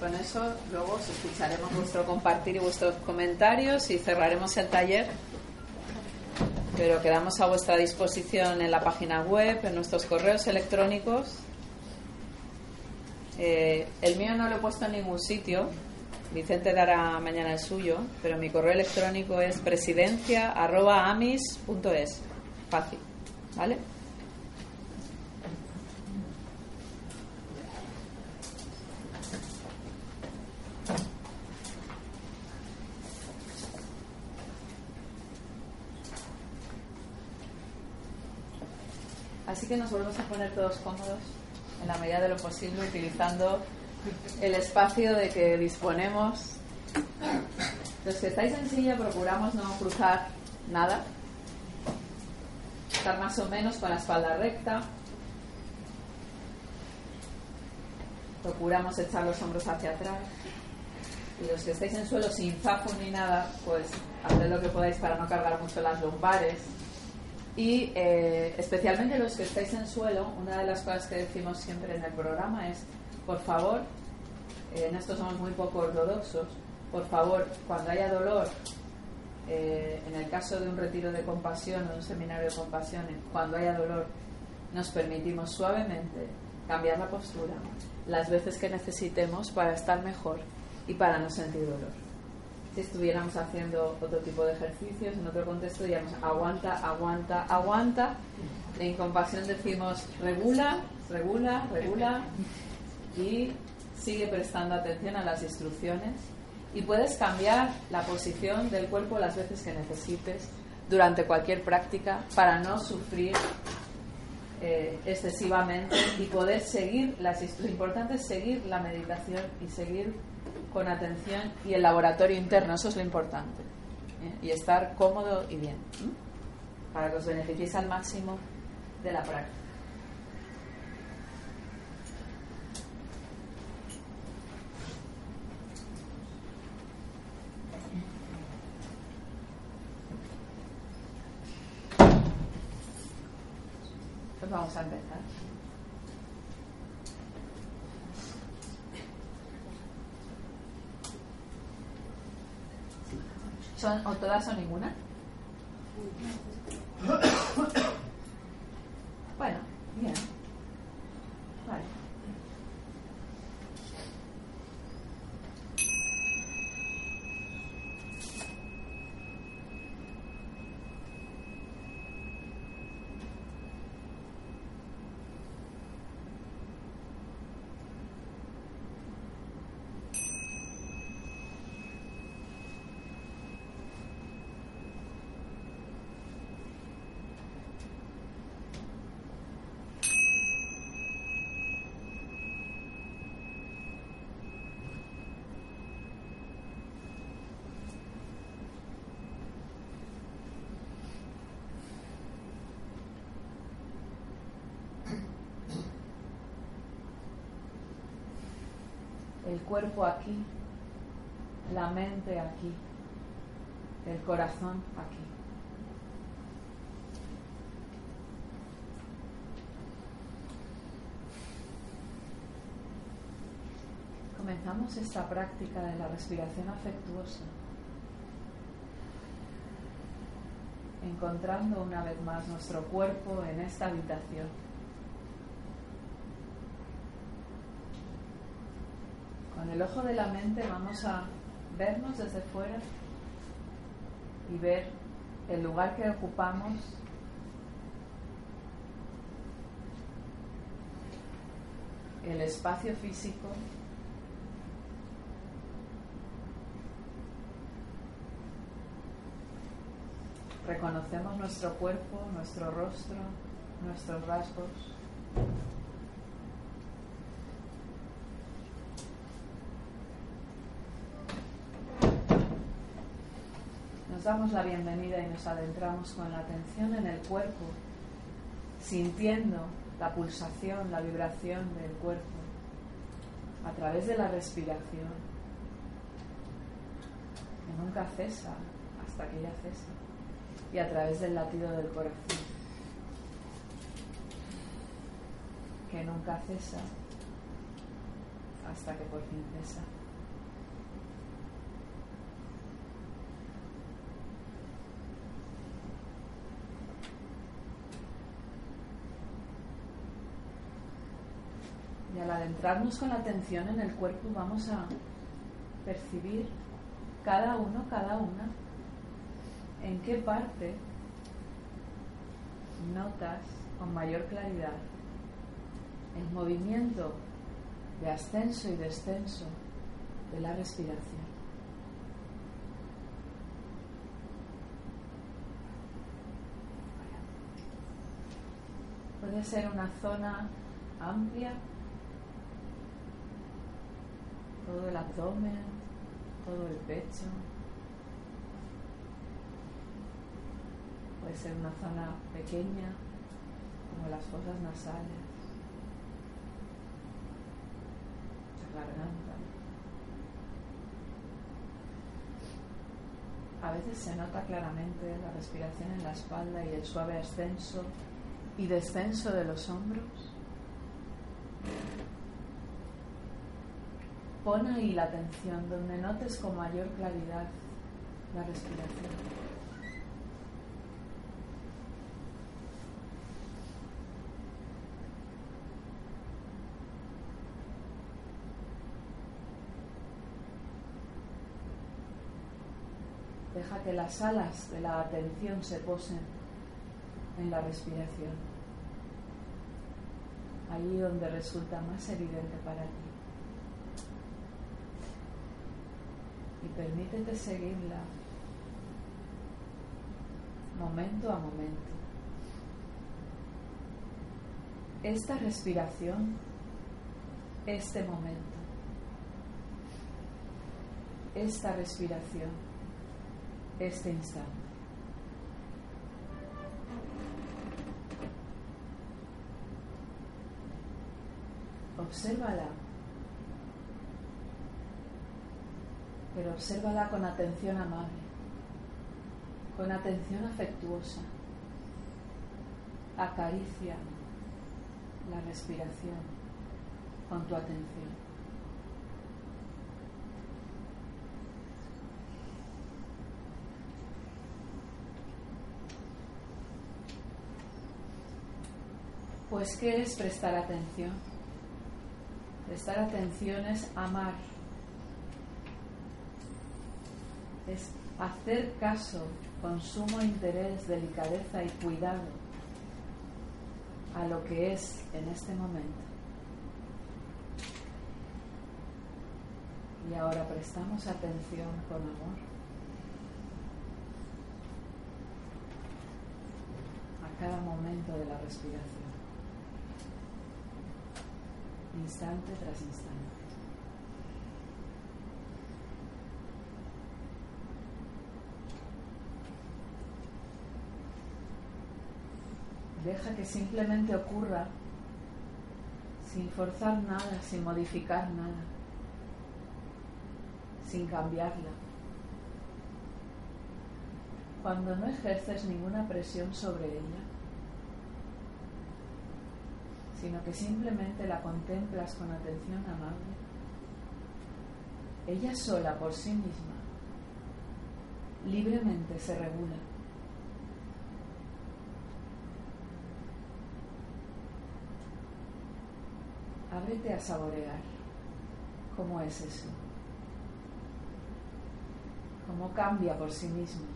Con eso luego os escucharemos vuestro compartir y vuestros comentarios y cerraremos el taller. Pero quedamos a vuestra disposición en la página web, en nuestros correos electrónicos. Eh, el mío no lo he puesto en ningún sitio. Vicente dará mañana el suyo, pero mi correo electrónico es presidencia.amis.es. Fácil, ¿vale? Así que nos volvemos a poner todos cómodos en la medida de lo posible, utilizando el espacio de que disponemos. Los que estáis en silla procuramos no cruzar nada, estar más o menos con la espalda recta. Procuramos echar los hombros hacia atrás. Y los que estáis en suelo sin zafo ni nada, pues haced lo que podáis para no cargar mucho las lumbares y eh, especialmente los que estáis en suelo, una de las cosas que decimos siempre en el programa es, por favor, eh, en esto somos muy poco ortodoxos, por favor, cuando haya dolor, eh, en el caso de un retiro de compasión o un seminario de compasión, cuando haya dolor, nos permitimos suavemente cambiar la postura las veces que necesitemos para estar mejor y para no sentir dolor estuviéramos haciendo otro tipo de ejercicios, en otro contexto diríamos aguanta, aguanta, aguanta. En compasión decimos regula, regula, regula y sigue prestando atención a las instrucciones y puedes cambiar la posición del cuerpo las veces que necesites durante cualquier práctica para no sufrir eh, excesivamente y poder seguir las lo importante es seguir la meditación y seguir con atención y el laboratorio interno, eso es lo importante. ¿eh? Y estar cómodo y bien, para que os beneficiéis al máximo de la práctica. Pues vamos a empezar. ¿Son, ¿O todas o ninguna? [COUGHS] Bueno, bien. Vale. El cuerpo aquí, la mente aquí, el corazón aquí. Comenzamos esta práctica de la respiración afectuosa, encontrando una vez más nuestro cuerpo en esta habitación. con el ojo de la mente vamos a vernos desde fuera y ver el lugar que ocupamos el espacio físico reconocemos nuestro cuerpo, nuestro rostro, nuestros rasgos. Damos la bienvenida y nos adentramos con la atención en el cuerpo, sintiendo la pulsación, la vibración del cuerpo a través de la respiración, que nunca cesa hasta que ya cesa, y a través del latido del corazón, que nunca cesa hasta que por fin cesa. Al adentrarnos con la atención en el cuerpo vamos a percibir cada uno, cada una, en qué parte notas con mayor claridad el movimiento de ascenso y descenso de la respiración. Puede ser una zona amplia todo el abdomen, todo el pecho. Puede ser una zona pequeña, como las fosas nasales, la garganta. A veces se nota claramente la respiración en la espalda y el suave ascenso y descenso de los hombros. Pon ahí la atención donde notes con mayor claridad la respiración. Deja que las alas de la atención se posen en la respiración, allí donde resulta más evidente para ti. y permítete seguirla momento a momento. Esta respiración, este momento, esta respiración, este instante. Obsérvala pero obsérvala con atención amable, con atención afectuosa. Acaricia la respiración con tu atención. Pues, ¿qué es prestar atención? Prestar atención es amar es hacer caso con sumo interés, delicadeza y cuidado a lo que es en este momento. Y ahora prestamos atención con amor a cada momento de la respiración, instante tras instante. Deja que simplemente ocurra sin forzar nada, sin modificar nada, sin cambiarla. Cuando no ejerces ninguna presión sobre ella, sino que simplemente la contemplas con atención amable, ella sola por sí misma libremente se regula. Ábrete a saborear cómo es eso, cómo cambia por sí mismo.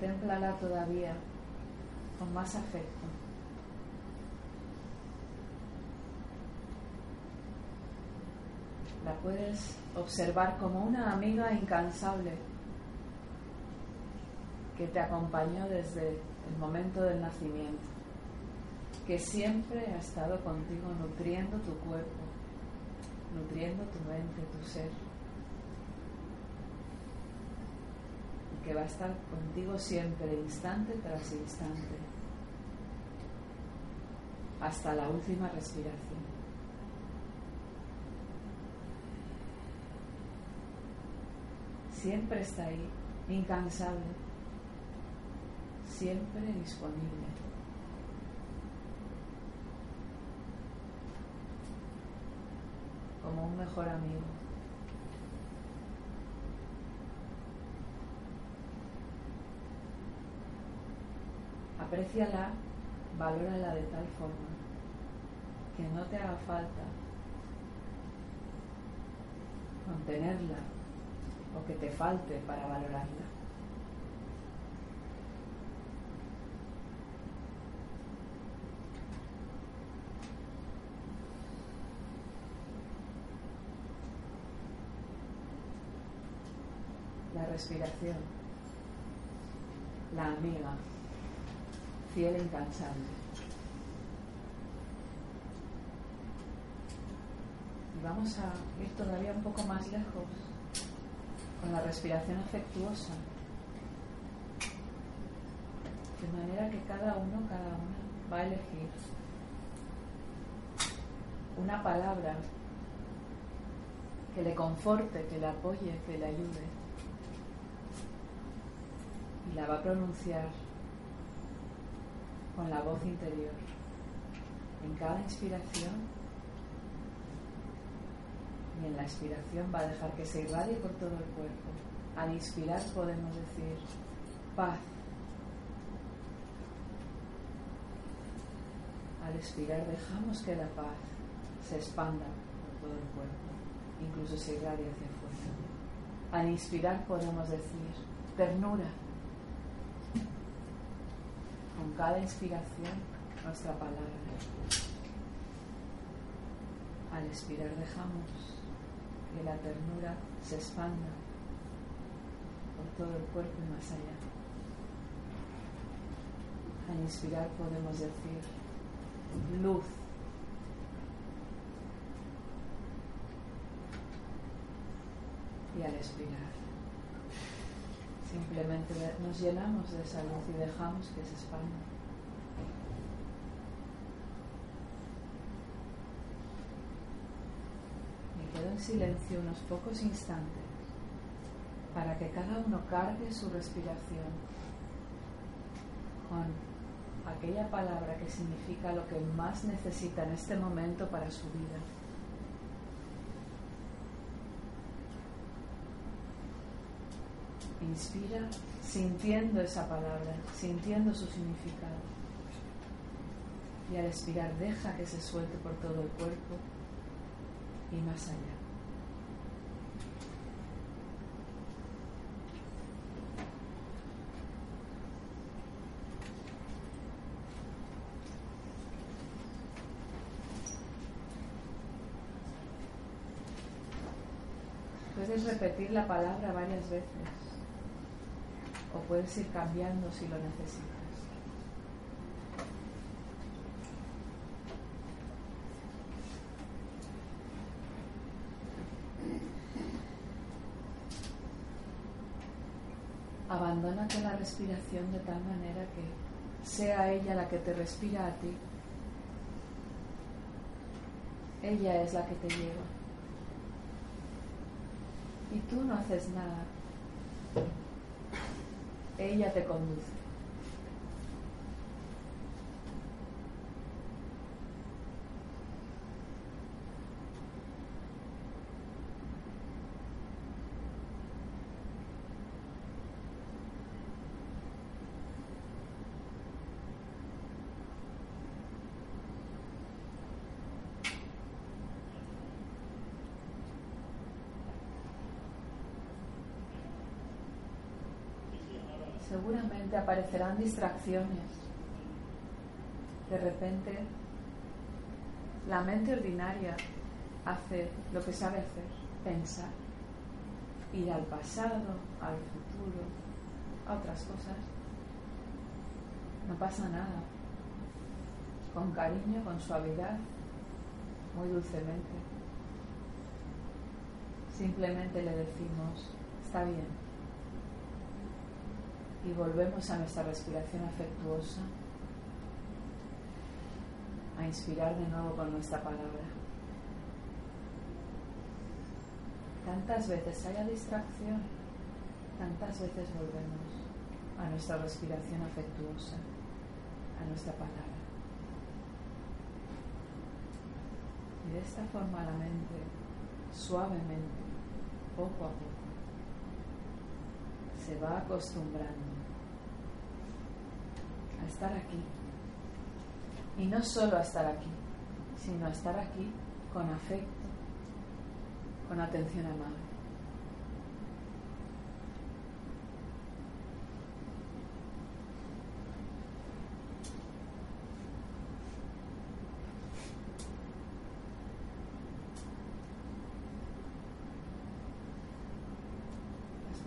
Contémplala todavía con más afecto. La puedes observar como una amiga incansable que te acompañó desde el momento del nacimiento, que siempre ha estado contigo nutriendo tu cuerpo, nutriendo tu mente, tu ser. Que va a estar contigo siempre, instante tras instante, hasta la última respiración. Siempre está ahí, incansable, siempre disponible. como un mejor amigo. Apréciala, valórala de tal forma que no te haga falta mantenerla o que te falte para valorarla. La respiración, la amiga, fiel e incansable. Y vamos a ir todavía un poco más lejos con la respiración afectuosa, de manera que cada uno, cada una va a elegir una palabra que le conforte, que le apoye, que le ayude. Y la va a pronunciar con la voz interior. En cada inspiración y en la expiración va a dejar que se irradie por todo el cuerpo. Al inspirar podemos decir paz. Al expirar dejamos que la paz se expanda por todo el cuerpo, incluso se irradie hacia afuera. Al inspirar podemos decir ternura. Cada inspiración nuestra palabra. Al expirar dejamos que la ternura se expanda por todo el cuerpo y más allá. Al inspirar podemos decir luz. Y al expirar simplemente nos llenamos de esa luz y dejamos que se expanda. quedo en silencio unos pocos instantes para que cada uno cargue su respiración con aquella palabra que significa lo que más necesita en este momento para su vida. Inspira sintiendo esa palabra, sintiendo su significado. Y al expirar deja que se suelte por todo el cuerpo y más allá. Puedes repetir la palabra varias veces o puedes ir cambiando si lo necesitas. abandónate la respiración de tal manera que sea ella la que te respira a ti. Ella es la que te lleva. Y tú no haces nada. Ella te conduce. Seguramente aparecerán distracciones. De repente, la mente ordinaria hace lo que sabe hacer, pensar, ir al pasado, al futuro, a otras cosas. No pasa nada. Con cariño, con suavidad, muy dulcemente. Simplemente le decimos, está bien. Y volvemos a nuestra respiración afectuosa, a inspirar de nuevo con nuestra palabra. Tantas veces haya distracción, tantas veces volvemos a nuestra respiración afectuosa, a nuestra palabra. Y de esta forma la mente, suavemente, poco a poco, se va acostumbrando a estar aquí. Y no solo a estar aquí, sino a estar aquí con afecto, con atención amable.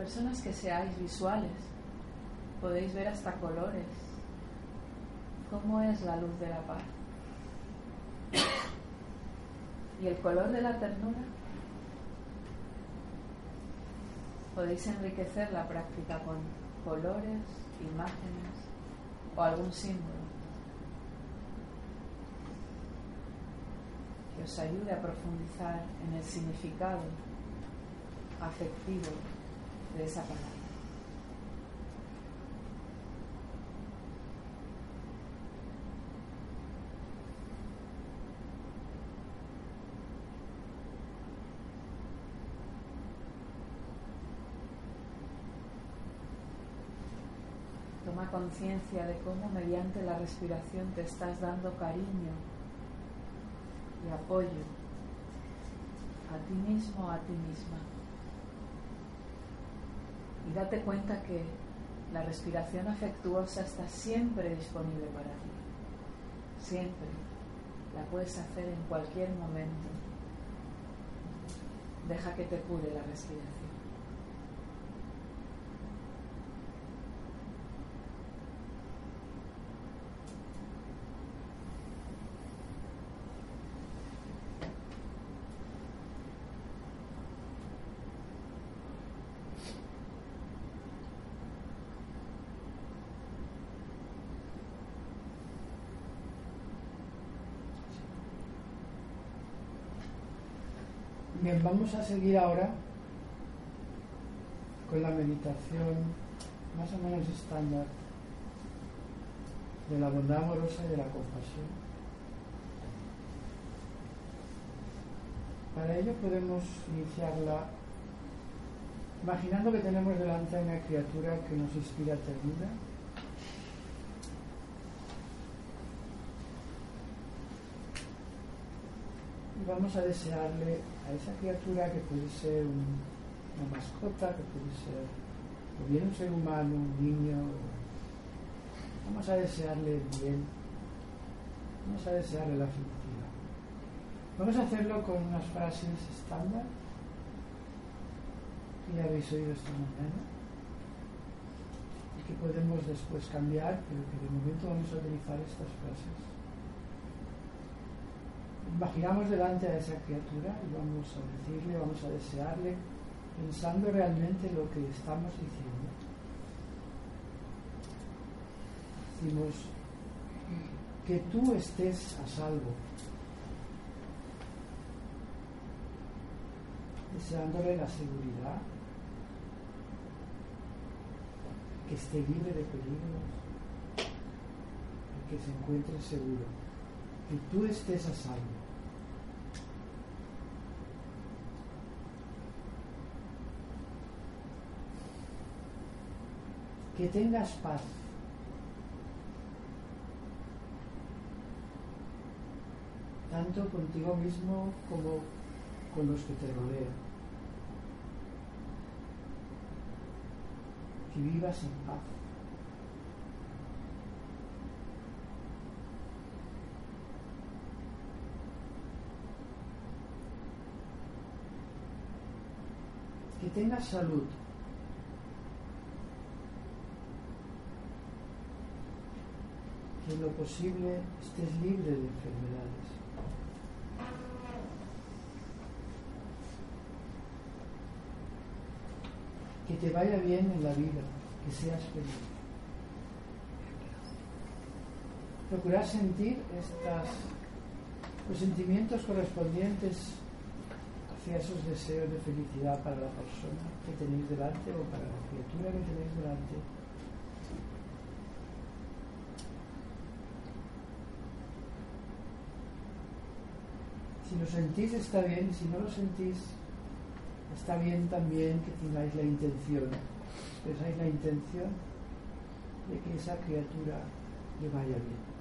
personas que seáis visuales, podéis ver hasta colores. ¿Cómo es la luz de la paz? ¿Y el color de la ternura? Podéis enriquecer la práctica con colores, imágenes o algún símbolo que os ayude a profundizar en el significado afectivo de esa palabra. Conciencia de cómo mediante la respiración te estás dando cariño y apoyo a ti mismo a ti misma y date cuenta que la respiración afectuosa está siempre disponible para ti. Siempre. La puedes hacer en cualquier momento. Deja que te cure la respiración. Bien, vamos a seguir ahora con la meditación más o menos estándar de la bondad amorosa y de la compasión. Para ello podemos iniciarla imaginando que tenemos delante a una criatura que nos inspira ternura vamos a desearle a esa criatura que puede ser una mascota, que puede ser bien un ser humano, un niño, vamos a desearle el bien, vamos a desearle la felicidad. Vamos a hacerlo con unas frases estándar que ya habéis oído esta mañana y que podemos después cambiar, pero que de momento vamos a utilizar estas frases imaginamos delante a esa criatura y vamos a decirle, vamos a desearle, pensando realmente lo que estamos diciendo. Decimos que tú estés a salvo, deseándole la seguridad, que esté libre de peligros, que se encuentre seguro, que tú estés a salvo. que tengas paz. tanto contigo mismo como con los que te rodean. Que vivas en paz. Que tengas salud, en lo posible estés libre de enfermedades. Que te vaya bien en la vida, que seas feliz. Procurar sentir estas, los sentimientos correspondientes hacia esos deseos de felicidad para la persona que tenéis delante o para la criatura que tenéis delante. Si lo sentís está bien, si no lo sentís está bien también que tengáis la intención, expresáis la intención de que esa criatura le vaya bien.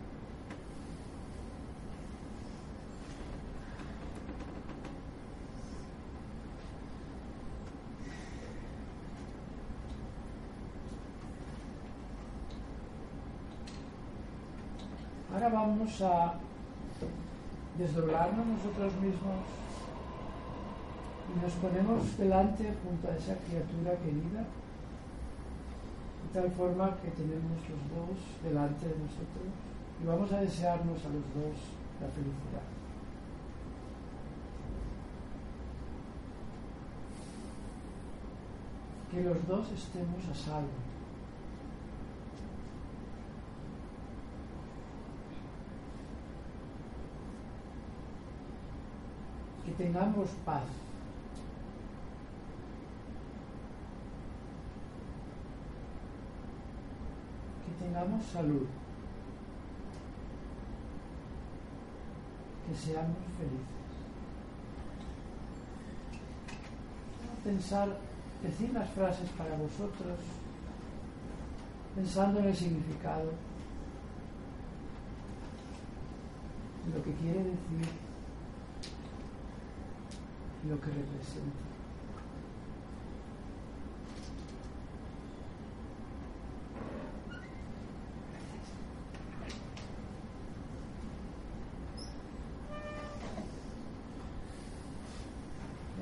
Ahora vamos a desdoblarnos nosotros mismos y nos ponemos delante junto a esa criatura querida, de tal forma que tenemos los dos delante de nosotros y vamos a desearnos a los dos la felicidad. Que los dos estemos a salvo. Que tengamos paz. Que tengamos salud. Que seamos felices. Pensar, decir las frases para vosotros, pensando en el significado, lo que quiere decir lo que representa.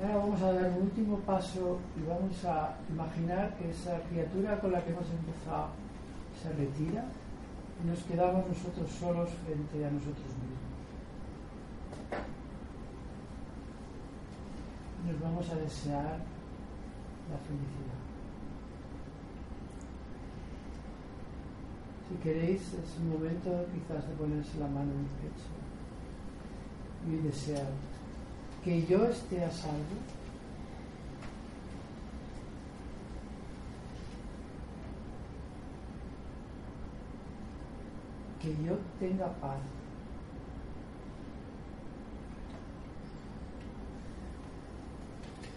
ahora vamos a dar un último paso y vamos a imaginar que esa criatura con la que hemos empezado se retira y nos quedamos nosotros solos frente a nosotros mismos. nos vamos a desear la felicidad. Si queréis, es un momento quizás de ponerse la mano en el pecho y desear que yo esté a salvo. Que yo tenga paz.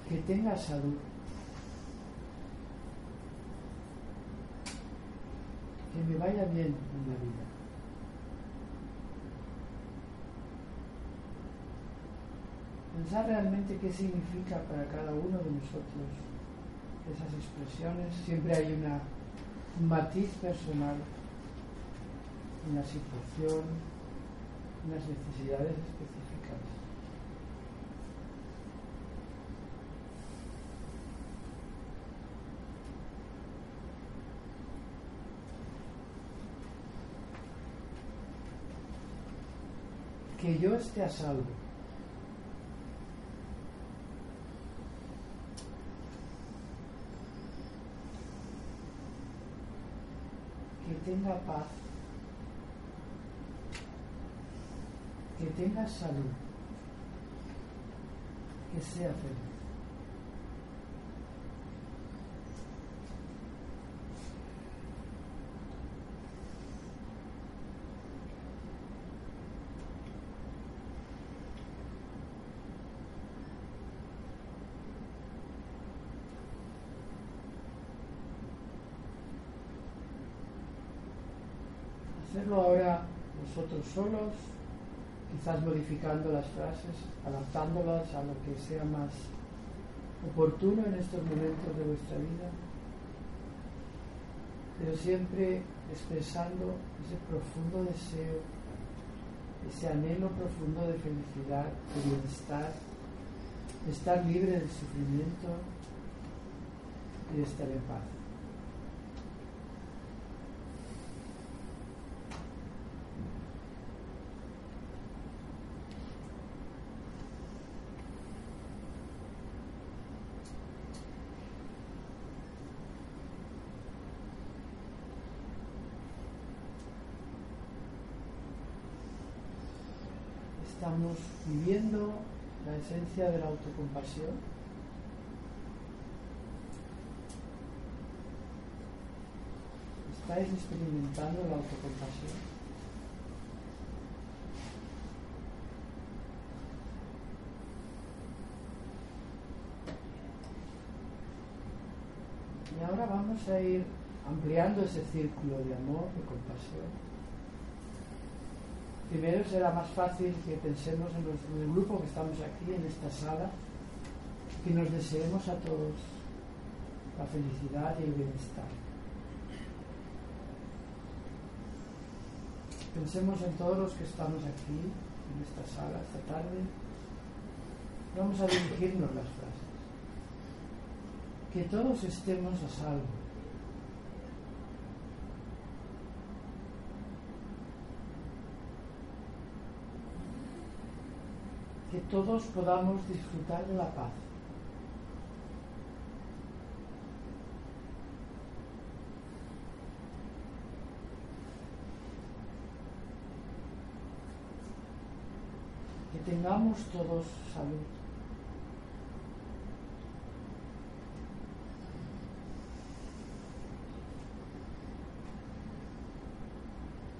Que tenga salud, que me vaya bien en la vida. Pensar realmente qué significa para cada uno de nosotros esas expresiones. Siempre hay una, un matiz personal, una situación, unas necesidades específicas. Que yo esté a salvo. Que tenga paz. Que tenga salud. Que sea feliz. hacerlo ahora nosotros solos, quizás modificando las frases, adaptándolas a lo que sea más oportuno en estos momentos de vuestra vida, pero siempre expresando ese profundo deseo, ese anhelo profundo de felicidad, de bienestar, de estar libre del sufrimiento, y de estar en paz. estamos viviendo la esencia de la autocompasión. ¿Estáis experimentando la autocompasión? Y ahora vamos a ir ampliando ese círculo de amor, de compasión. Primero será más fácil que pensemos en, los- el grupo que estamos aquí, en esta sala, que nos deseemos a todos la felicidad y el bienestar. Pensemos en todos los que estamos aquí, en esta sala, esta tarde. Vamos a dirigirnos las frases. Que todos estemos a salvo. Que todos podamos disfrutar de la paz. Que tengamos todos salud.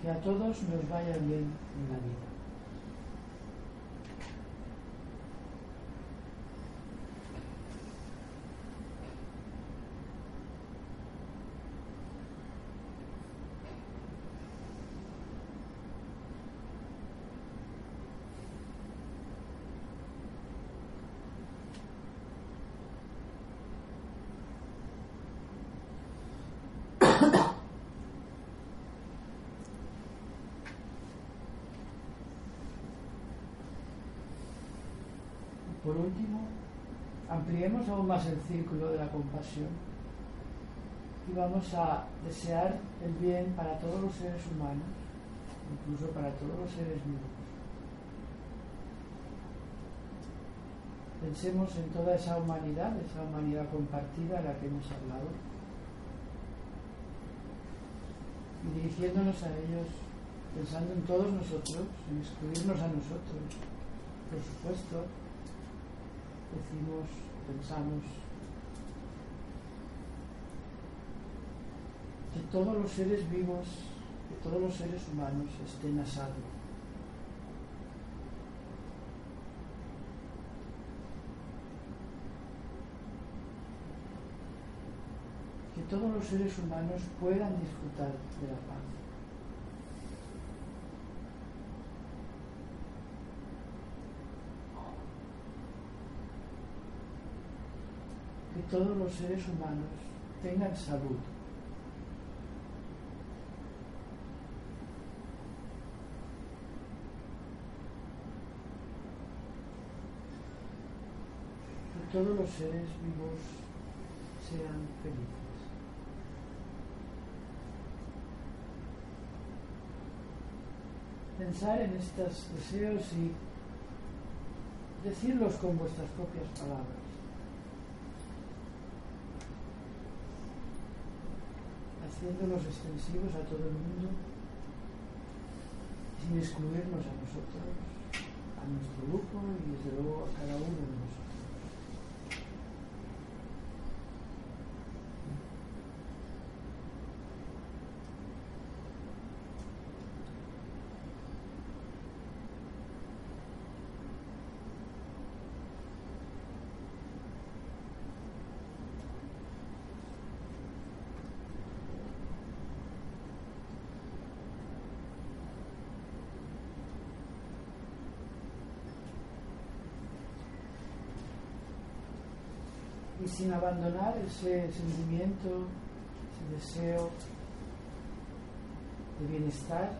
Que a todos nos vaya bien en la vida. Por último, ampliemos aún más el círculo de la compasión y vamos a desear el bien para todos los seres humanos, incluso para todos los seres vivos. Pensemos en toda esa humanidad, esa humanidad compartida a la que hemos hablado, y dirigiéndonos a ellos, pensando en todos nosotros, en excluirnos a nosotros, por supuesto, decimos, pensamos, que todos los seres vivos, que todos los seres humanos estén a salvo. Que todos los seres humanos puedan disfrutar de la paz. Todos los seres humanos tengan salud. Que todos los seres vivos sean felices. Pensar en estos deseos y decirlos con vuestras propias palabras. Haciéndolos extensivos a todo el mundo, sin excluirnos a nosotros, a nuestro grupo y desde luego a cada uno de nosotros. y sin abandonar ese sentimiento, ese deseo de bienestar,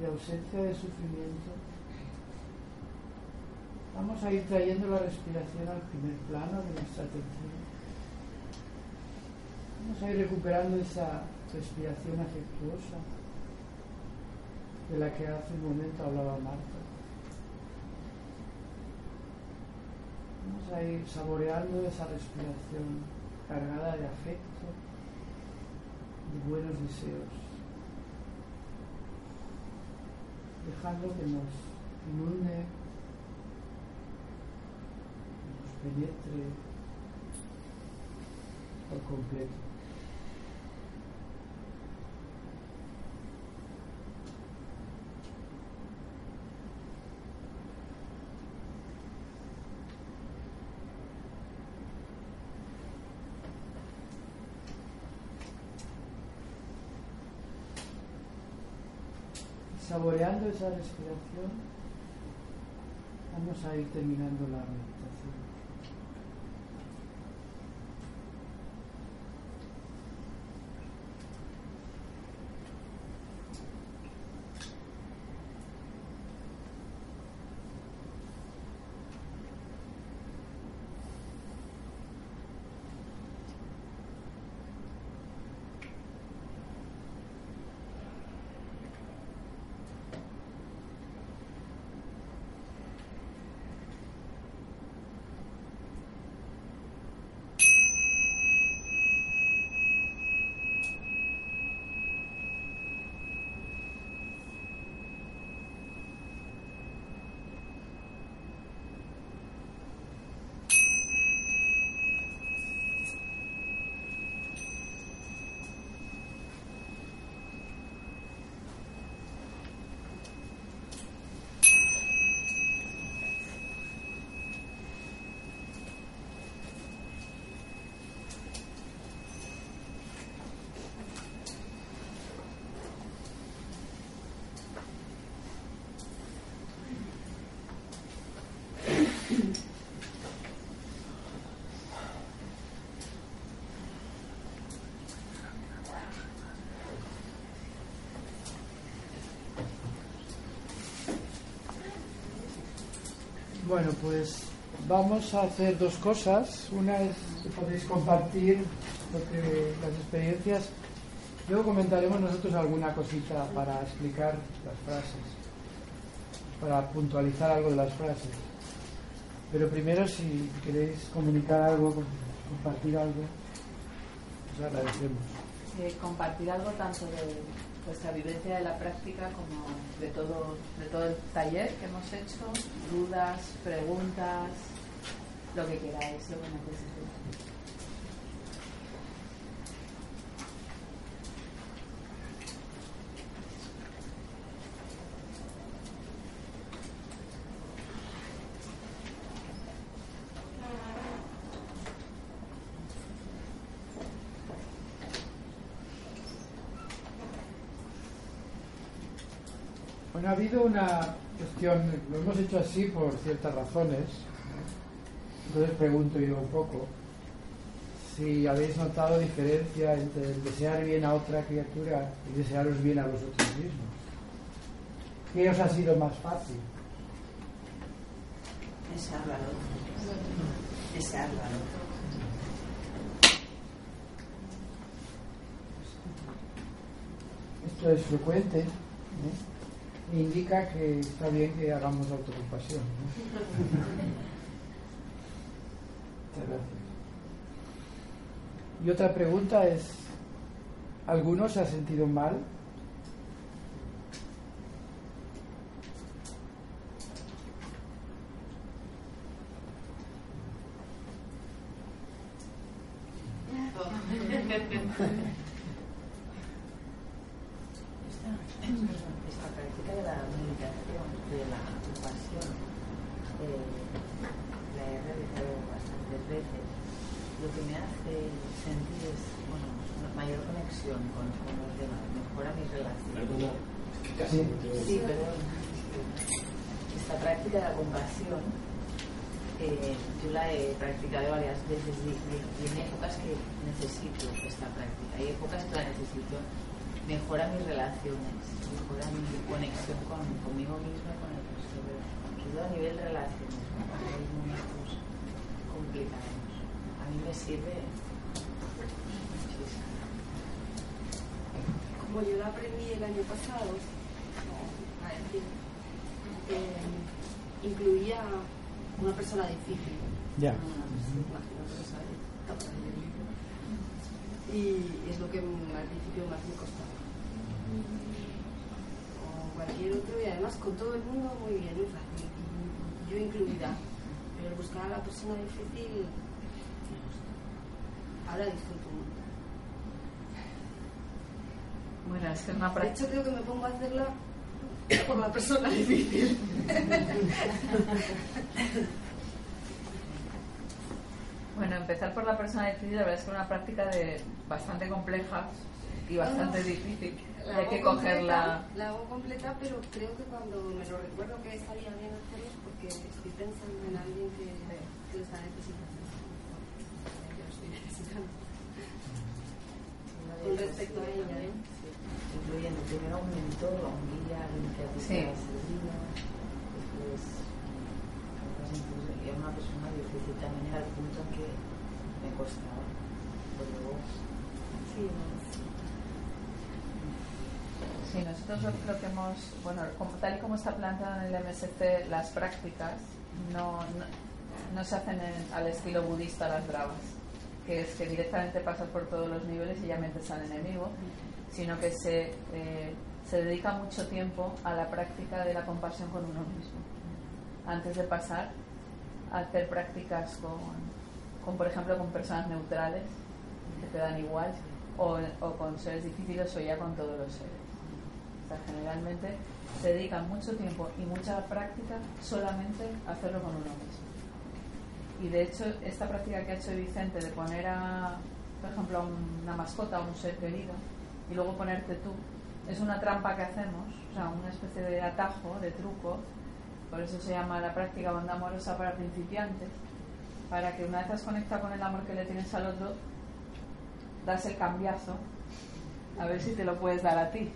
de ausencia de sufrimiento, Vamos a ir trayendo la respiración al primer plano de nuestra atención. Vamos a ir recuperando esa respiración afectuosa de la que hace un momento hablaba Marta. Vamos a ir saboreando esa respiración cargada de afecto, de buenos deseos, dejando que nos inunde, nos penetre por completo. saboreando esa respiración, vamos a ir terminando la meditación. Bueno, pues vamos a hacer dos cosas. Una es que podéis compartir las experiencias. Luego comentaremos nosotros alguna cosita para explicar las frases, para puntualizar algo de las frases. Pero primero, si queréis comunicar algo, compartir algo, os agradecemos. Eh, compartir algo tanto de vuestra vivencia de la práctica como de todo, de todo el taller que hemos hecho, dudas, preguntas, lo que queráis, lo que necesitéis. Una cuestión, lo hemos hecho así por ciertas razones. Entonces pregunto yo un poco si habéis notado diferencia entre el desear bien a otra criatura y desearos bien a vosotros mismos. ¿Qué os ha sido más fácil? Desearlo al otro. Desearlo al otro. Esto es frecuente. ¿eh? Indica que está bien que hagamos autocompasión. ¿no? [LAUGHS] Muchas gracias. Y otra pregunta es, ¿alguno se ha sentido mal? Esta práctica de la meditación, de la compasión, eh, la he realizado bastantes veces. Lo que me hace sentir es bueno, una mayor conexión con, con los demás, mejora mis relaciones. Sí. Sí, perdón. Esta práctica de la compasión, eh, yo la he practicado varias veces y, y- en épocas que necesito esta práctica. Hay épocas que la necesito. Mejora mis relaciones, mejora mi conexión con, conmigo misma y con el resto. pero Sobre todo a nivel relaciones. ¿no? hay momentos complicados. A mí me sirve muchísimo. Como yo lo aprendí el año pasado, a decir, eh, incluía una persona difícil. Ya. Imagino que lo sabes, capaz de leer. Y es lo que al principio más me costaba. O cualquier otro, y además con todo el mundo muy bien, muy fácil. Yo incluida. Pero buscar a la persona difícil. Ahora disfruto mucho. Bueno, es que es una De práctica. hecho, creo que me pongo a hacerla [COUGHS] por la persona difícil. Bueno, empezar por la persona difícil, la verdad es que es una práctica de bastante compleja y bastante No, no. difícil. La Hay hago que completa, cogerla. La hago completa, pero creo que cuando me lo recuerdo que estaría bien hacerlo es porque estoy pensando en alguien que, que lo está necesitando. Que lo estoy [LAUGHS] necesitando. Con respecto a ella, ¿eh? Incluyendo primero un mentor, a un guía, Sí. servido, después capaz incluso y a una persona difícil también era el punto en que me costaba. Pero luego Sí, no, Sí, nosotros lo, lo que hemos, bueno, como, tal y como está planteado en el MSC, las prácticas no, no, no se hacen en- al estilo budista las bravas, que es que directamente pasas por todos los niveles y ya metes al enemigo, sino que se, eh, se dedica mucho tiempo a la práctica de la compasión con uno mismo, antes de pasar a hacer prácticas con, con por ejemplo, con personas neutrales, que te dan igual, o, o con seres difíciles o ya con todos los seres. O sea, generalmente se dedican mucho tiempo y mucha práctica solamente a hacerlo con uno mismo. Y de hecho, esta práctica que ha hecho Vicente de poner a, por ejemplo, a una mascota, a un ser querido, y luego ponerte tú, es una trampa que hacemos, o sea, una especie de atajo, de truco, por eso se llama la práctica bondad amorosa para principiantes, para que una vez has conectado con el amor que le tienes al otro, das el cambiazo, a ver si te lo puedes dar a ti,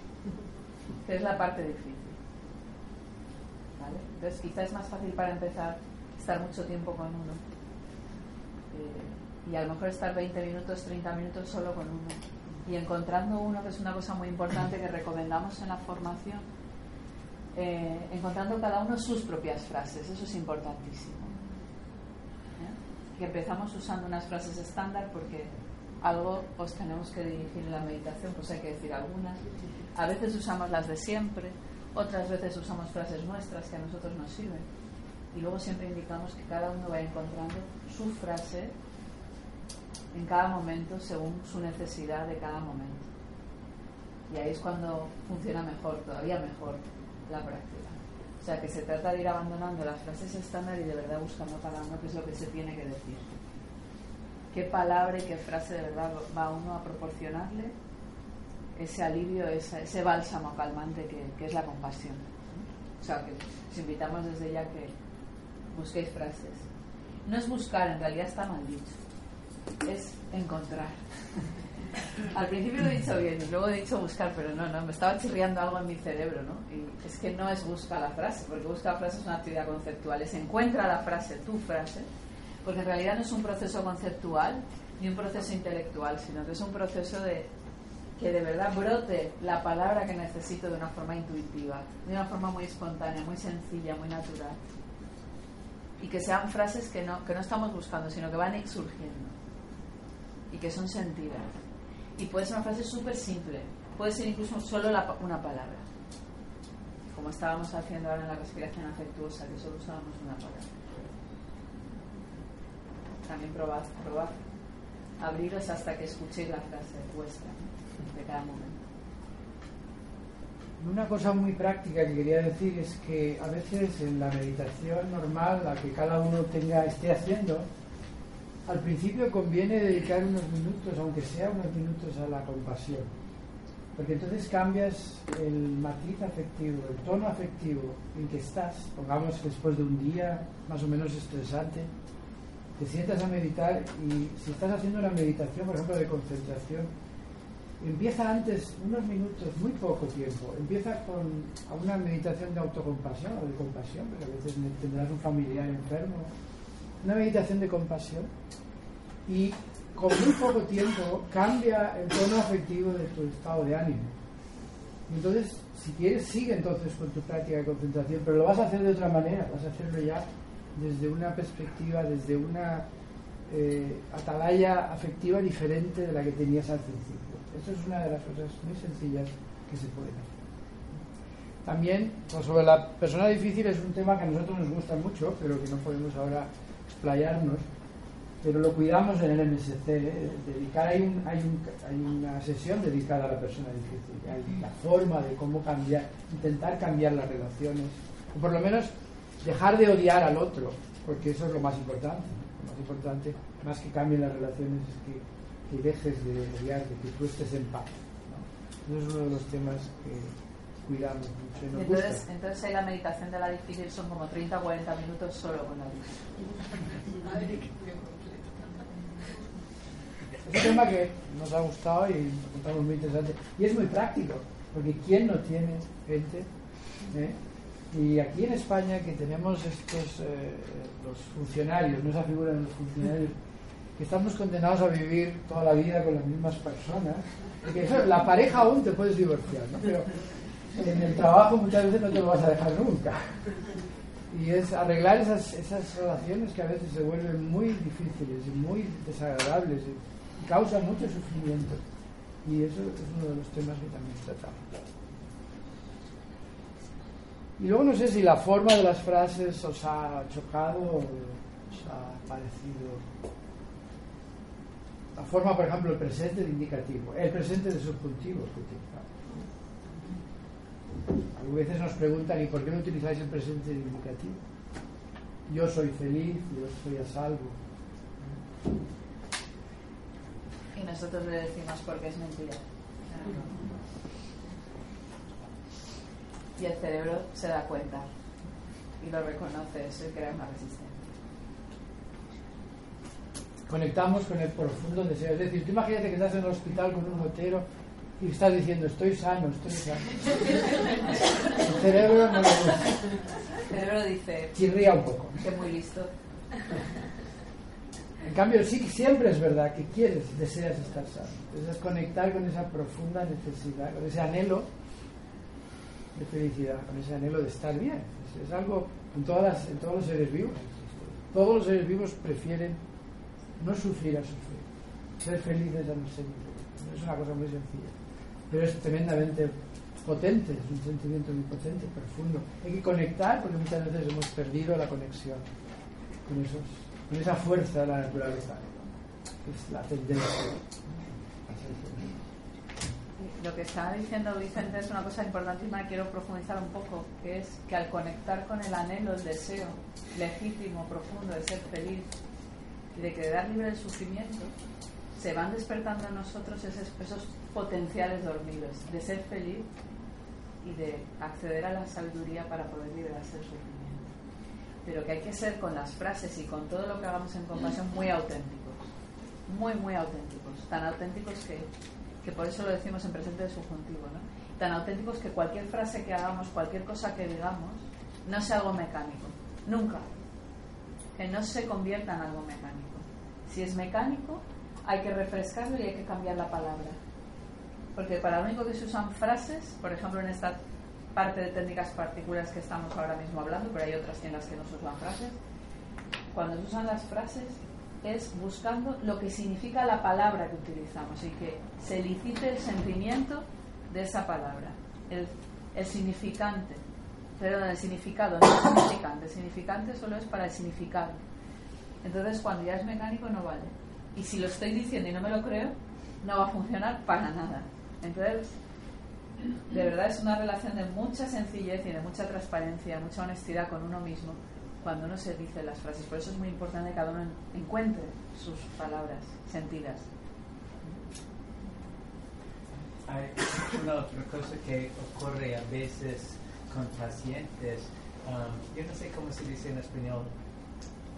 que es la parte difícil. ¿Vale? Entonces quizá es más fácil para empezar estar mucho tiempo con uno. Eh, y a lo mejor estar 20 minutos, 30 minutos solo con uno. Y encontrando uno, que es una cosa muy importante que recomendamos en la formación, eh, encontrando cada uno sus propias frases, eso es importantísimo. ¿Eh? Que empezamos usando unas frases estándar porque algo os tenemos que dirigir en la meditación, pues hay que decir algunas. A veces usamos las de siempre, otras veces usamos frases nuestras que a nosotros nos sirven. Y luego siempre indicamos que cada uno va encontrando su frase en cada momento según su necesidad de cada momento. Y ahí es cuando funciona mejor, todavía mejor, la práctica. O sea que se trata de ir abandonando las frases estándar y de verdad buscando cada uno qué es lo que se tiene que decir. Qué palabra y qué frase de verdad va uno a proporcionarle ese alivio, ese, ese bálsamo calmante que, que es la compasión. O sea que os invitamos desde ya que busquéis frases. No es buscar, en realidad está mal dicho. Es encontrar. Al principio lo he dicho bien luego he dicho buscar, pero no, no, me estaba chirriando algo en mi cerebro, ¿no? Y es que no es buscar la frase, porque buscar la frase es una actividad conceptual, es encuentra la frase, tu frase, porque en realidad no es un proceso conceptual ni un proceso intelectual, sino que es un proceso de que de verdad brote la palabra que necesito de una forma intuitiva, de una forma muy espontánea, muy sencilla, muy natural. Y que sean frases que no, que no estamos buscando, sino que van surgiendo y que son sentidas. Y puede ser una frase súper simple, puede ser incluso solo la una palabra, como estábamos haciendo ahora en la respiración afectuosa, que solo usábamos una palabra. También probad, probad, abriros hasta que escuchéis la frase vuestra de cada momento. Una cosa muy práctica que quería decir es que a veces en la meditación normal, la que cada uno tenga esté haciendo, al principio conviene dedicar unos minutos, aunque sea unos minutos, a la compasión. Porque entonces cambias el matiz afectivo, el tono afectivo en que estás. Pongamos después de un día más o menos estresante, te sientas a meditar y si estás haciendo una meditación, por ejemplo, de concentración, empieza antes, unos minutos, muy poco tiempo, empieza con una meditación de autocompasión o de compasión, porque a veces tendrás un familiar enfermo, una meditación de compasión y con muy poco tiempo cambia el tono afectivo de tu estado de ánimo. Entonces, si quieres, sigue entonces con tu práctica de concentración, pero lo vas a hacer de otra manera, vas a hacerlo ya desde una perspectiva, desde una eh, atalaya afectiva diferente de la que tenías al principio. Esto es una de las cosas muy sencillas que se pueden hacer. También, pues sobre la persona difícil es un tema que a nosotros nos gusta mucho, pero que no podemos ahora explayarnos pero lo cuidamos en el MSC. ¿eh? Dedicar, hay, un, hay, un, hay, una sesión dedicada a la persona difícil. Hay la forma de cómo cambiar, intentar cambiar las relaciones, o por lo menos dejar de odiar al otro, porque eso es lo más importante. Lo más importante, más que cambien las relaciones, es que, que dejes de odiar, de que tú estés en paz. ¿no? Eso es uno de los temas que cuidamos mucho. Nos Entonces, gusta. entonces ahí la meditación de la difícil son como 30 o 40 minutos solo con la difícil. Es un tema que nos ha gustado y lo encontramos muy interesante. Y es muy práctico, porque ¿quién no tiene gente? ¿Eh? Y aquí en España que tenemos estos, eh, los funcionarios, no esa figura de los funcionarios, que estamos condenados a vivir toda la vida con las mismas personas, porque eso, la pareja aún te puedes divorciar, ¿no? pero en el trabajo muchas veces no te lo vas a dejar nunca. Y es arreglar esas, esas relaciones que a veces se vuelven muy difíciles y muy desagradables y causan mucho sufrimiento. Y eso es uno de los temas que también tratamos. Y luego no sé si la forma de las frases os ha chocado o os ha parecido. La forma, por ejemplo, el presente de indicativo, el presente de subjuntivo que utilizamos. A veces nos preguntan, ¿y por qué no utilizáis el presente indicativo? Yo soy feliz, yo estoy a salvo. Y nosotros le decimos porque es mentira. Y el cerebro se da cuenta y lo reconoce, eso y crea una resistencia. Conectamos con el profundo deseo. Es decir, tú imagínate que estás en el hospital con un gotero y estás diciendo, estoy sano, estoy sano. El cerebro no lo gusta. El cerebro dice Chirría un poco. que muy listo. En cambio, sí, siempre es verdad que quieres, deseas estar sano. Entonces es conectar con esa profunda necesidad, con ese anhelo de felicidad, con ese anhelo de estar bien. Es, es algo en, todas las, en todos los seres vivos. Todos los seres vivos prefieren no sufrir a sufrir, ser felices a no ser infelices. Es una cosa muy sencilla, pero es tremendamente potente, es un sentimiento muy potente, profundo. Hay que conectar porque muchas veces hemos perdido la conexión con esos con esa fuerza de la naturaleza, es la tendencia. Lo que está diciendo Vicente es una cosa importantísima quiero profundizar un poco, que es que al conectar con el anhelo, el deseo legítimo, profundo de ser feliz y de quedar libre del sufrimiento, se van despertando en nosotros esos, potenciales dormidos de ser feliz y de acceder a la sabiduría para poder liberarse del sufrimiento. Pero que hay que ser con las frases y con todo lo que hagamos en compasión muy auténticos, muy, muy auténticos, tan auténticos que, que por eso lo decimos en presente de subjuntivo, ¿no? tan auténticos que cualquier frase que hagamos, cualquier cosa que digamos, no sea algo mecánico, nunca, que no se convierta en algo mecánico. Si es mecánico, hay que refrescarlo y hay que cambiar la palabra. Porque para lo único que se usan frases, por ejemplo en esta parte de técnicas particulares que estamos ahora mismo hablando, pero hay otras en las que no se usan frases, cuando se usan las frases es buscando lo que significa la palabra que utilizamos y que se elicite el sentimiento de esa palabra, el, el significante, perdón, el significado, no el significante, el significante solo es para el significado. Entonces cuando ya es mecánico no vale. Y si lo estoy diciendo y no me lo creo, no va a funcionar para nada. Entonces, de verdad es una relación de mucha sencillez y de mucha transparencia, mucha honestidad con uno mismo cuando uno se dice las frases. Por eso es muy importante que cada uno encuentre sus palabras sentidas. Hay una otra cosa que ocurre a veces con pacientes, um, yo no sé cómo se dice en español,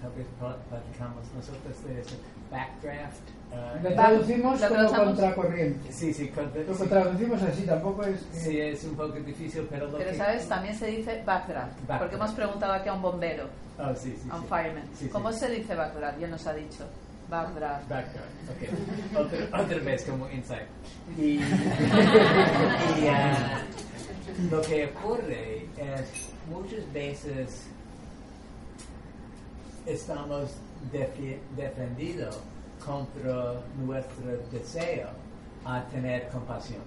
tal vez pla- platicamos nosotros de eso, backdraft. ah, Lo traducimos ¿Lo como contracorriente. sí, sí, Lo sí, traducimos así, tampoco es que... sí, es un poco difícil, pero lo Pero que... sabes, también se dice backdraft, Backdraft. porque hemos preguntado aquí a un bombero, Oh, sí, sí, a un sí. fireman. Sí, sí. ¿Cómo se dice backdraft? Ya nos ha dicho. Backdraft. Background, ok. Otra, otra vez como insight. [LAUGHS] Y, y, ah, lo que ocurre es muchas veces estamos defi- defendidos contra nuestro deseo a tener compasión.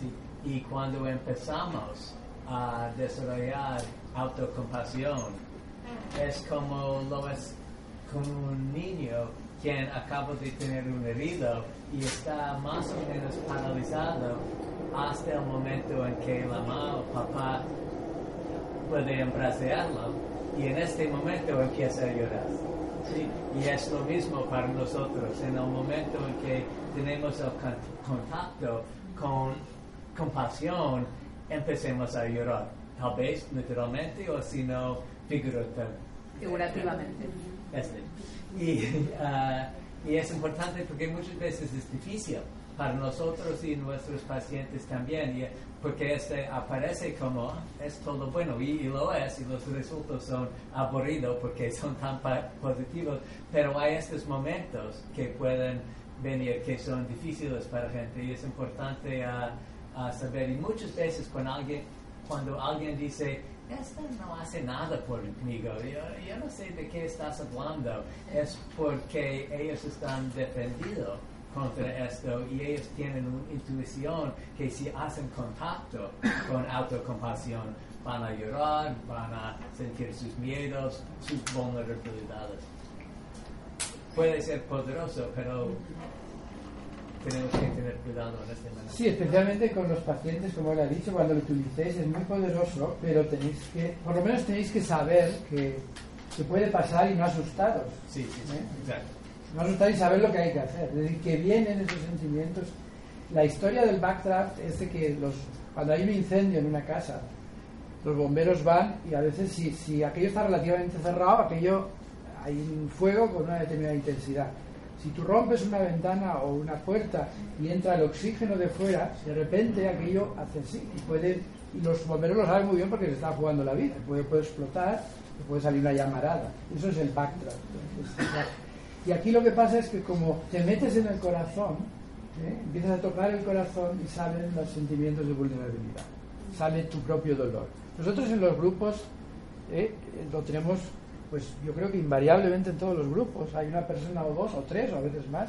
¿sí? Y cuando empezamos a desarrollar autocompasión, es como lo es con un niño quien acaba de tener un herido y está más o menos paralizado hasta el momento en que la mamá o papá puede abrazarlo y en este momento empieza a llorar. ¿Sí? Y es lo mismo para nosotros, en el momento en que tenemos el con- contacto con compasión, empecemos a llorar, tal vez literalmente o si no figurativamente. Figurativamente. Este. Y, [LAUGHS] ah, y es importante porque muchas veces es difícil para nosotros y nuestros pacientes también, y- porque este aparece como "Ah, es todo bueno y, y lo es, y los resultados son aburridos porque [LAUGHS] son tan positivos, pero hay estos momentos que pueden venir que son difíciles para gente y es importante ah, ah, saber. Y muchas veces cuando alguien, cuando alguien dice, este no hace nada por mí, yo, yo no sé de qué estás hablando, es porque ellos están defendidos contra esto y ellos tienen una intuición que si hacen contacto con autocompasión van a llorar, van a sentir sus miedos, sus vulnerabilidades. Puede ser poderoso, pero tenemos que tener cuidado en este momento. Sí, especialmente con los pacientes, como le ha dicho, cuando lo utilicéis es muy poderoso, pero tenéis que, por lo menos tenéis que saber que, que puede pasar y no asustaros. Sí, sí, sí, ¿Eh? exacto. No asustar y saber lo que hay que hacer. Es decir, que vienen esos sentimientos. La historia del backdraft es de que los, cuando hay un incendio en una casa, los bomberos van y a veces si, si aquello está relativamente cerrado, aquello hay un fuego con una determinada intensidad. Si tú rompes una ventana o una puerta y entra el oxígeno de fuera, de repente aquello hace así y puede los bomberos lo saben muy bien porque se está jugando la vida. Puede, explotar, puede salir una llamarada. Eso es el. Entonces, y aquí lo que pasa es que como te metes en el corazón, ¿eh? empiezas a tocar el corazón y salen los sentimientos de vulnerabilidad, sale tu propio dolor. Nosotros en los grupos ¿eh? lo tenemos, pues yo creo que invariablemente en todos los grupos, hay una persona o dos o tres o a veces más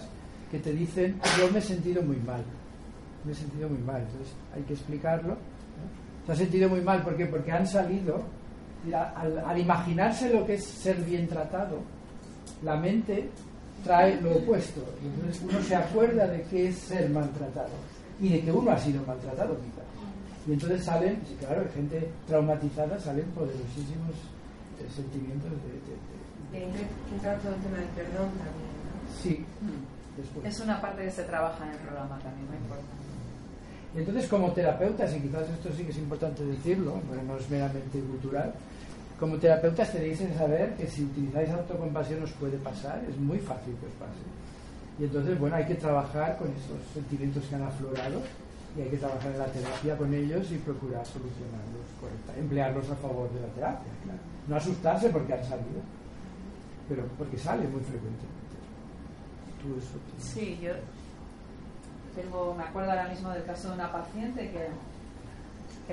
que te dicen, yo me he sentido muy mal, me he sentido muy mal, entonces hay que explicarlo. Se ha sentido muy mal, ¿por qué? Porque han salido, al, imaginarse lo que es ser bien tratado, la mente trae lo opuesto. Entonces uno se acuerda de qué es ser maltratado y de que uno ha sido maltratado quizás. Y entonces salen, claro, gente traumatizada, salen poderosísimos eh, sentimientos de... de- todo el tema del perdón también, ¿no? sí, después. Es una parte que se trabaja en el programa también, muy importante. Y entonces como terapeutas, y quizás esto sí que es importante decirlo, pero no es meramente cultural, como terapeutas tenéis que saber que si utilizáis autocompasión os puede pasar, es muy fácil que os pase. Y entonces, bueno, hay que trabajar con esos sentimientos que han aflorado y hay que trabajar en la terapia con ellos y procurar solucionarlos correctamente, emplearlos a favor de la terapia, claro. No asustarse porque han salido, pero porque sale muy frecuentemente. Tú eso. Sí, yo tengo, me acuerdo ahora mismo del caso de una paciente que,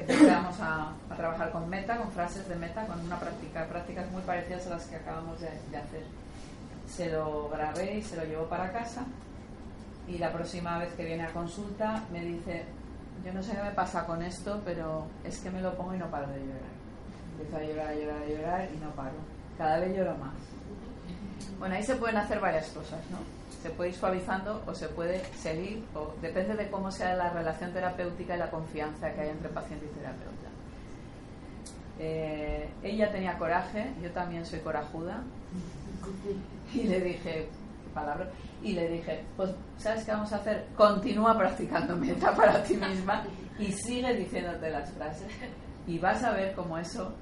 empezamos a, trabajar con meta, con frases de meta, con una práctica, prácticas muy parecidas a las que acabamos de, de hacer. Se lo grabé y se lo llevo para casa y la próxima vez que viene a consulta me dice, yo no sé qué me pasa con esto, pero es que me lo pongo y no paro de llorar. Empiezo a llorar, llorar, llorar y no paro. Cada vez lloro más. Bueno, ahí se pueden hacer varias cosas, ¿no? Se puede ir suavizando o se puede seguir, o depende de cómo sea la relación terapéutica y la confianza que hay entre paciente y terapeuta. Eh, ella tenía coraje, yo también soy corajuda, [LAUGHS] y le dije, ¿qué palabra? Y le dije, pues, ¿sabes qué vamos a hacer? Continúa practicando meta para ti misma y sigue diciéndote las frases. Y vas a ver cómo eso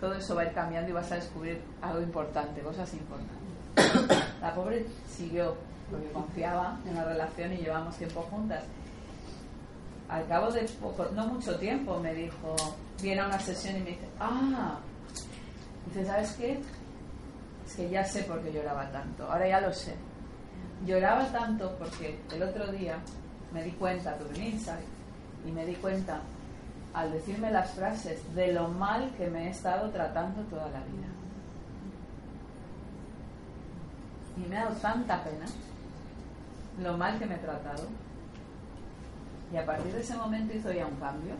todo eso va a ir cambiando y vas a descubrir algo importante, cosas importantes. [COUGHS] La pobre siguió, porque confiaba en la relación y llevamos tiempo juntas. Al cabo de poco, no mucho tiempo, me dijo, viene a una sesión y me dice, ah, dice, ¿sabes qué? Es que ya sé por qué lloraba tanto, ahora ya lo sé. Lloraba tanto porque el otro día me di cuenta, tuve un insight, y me di cuenta al decirme las frases de lo mal que me he estado tratando toda la vida. Y me ha dado tanta pena lo mal que me he tratado. Y a partir de ese momento hizo ya un cambio.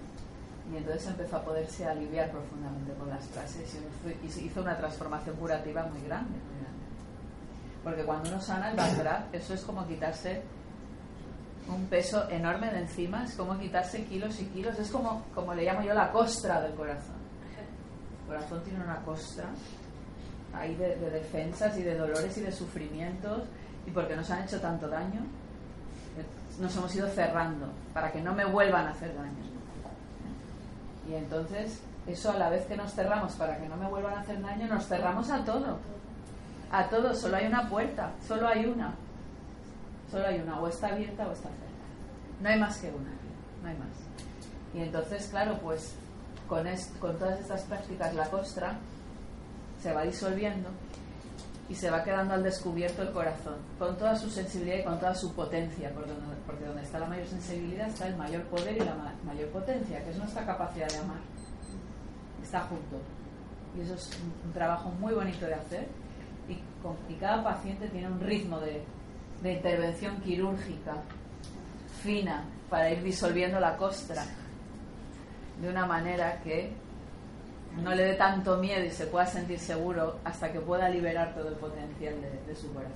Y entonces empezó a poderse aliviar profundamente con las frases y hizo una transformación curativa muy grande. Porque cuando uno sana el verdad, eso es como quitarse un peso enorme de encima, es como quitarse kilos y kilos, es como, como le llamo yo la costra del corazón. El corazón tiene una costra ahí de, defensas y de dolores y de sufrimientos, y porque nos han hecho tanto daño, nos hemos ido cerrando para que no me vuelvan a hacer daño. Y entonces, eso a la vez que nos cerramos para que no me vuelvan a hacer daño, nos cerramos a todo. A todo, solo hay una puerta, solo hay una. Solo hay una, o está abierta o está cerrada. No hay más que una, no hay más. Y entonces, claro, pues con, con todas estas prácticas la costra se va disolviendo y se va quedando al descubierto el corazón, con toda su sensibilidad y con toda su potencia, porque donde, porque donde está la mayor sensibilidad está el mayor poder y la mayor potencia, que es nuestra capacidad de amar. Está junto. Y eso es un, trabajo muy bonito de hacer. Y, con, y cada paciente tiene un ritmo de, de intervención quirúrgica fina para ir disolviendo la costra de una manera que no le dé tanto miedo y se pueda sentir seguro hasta que pueda liberar todo el potencial de, su corazón.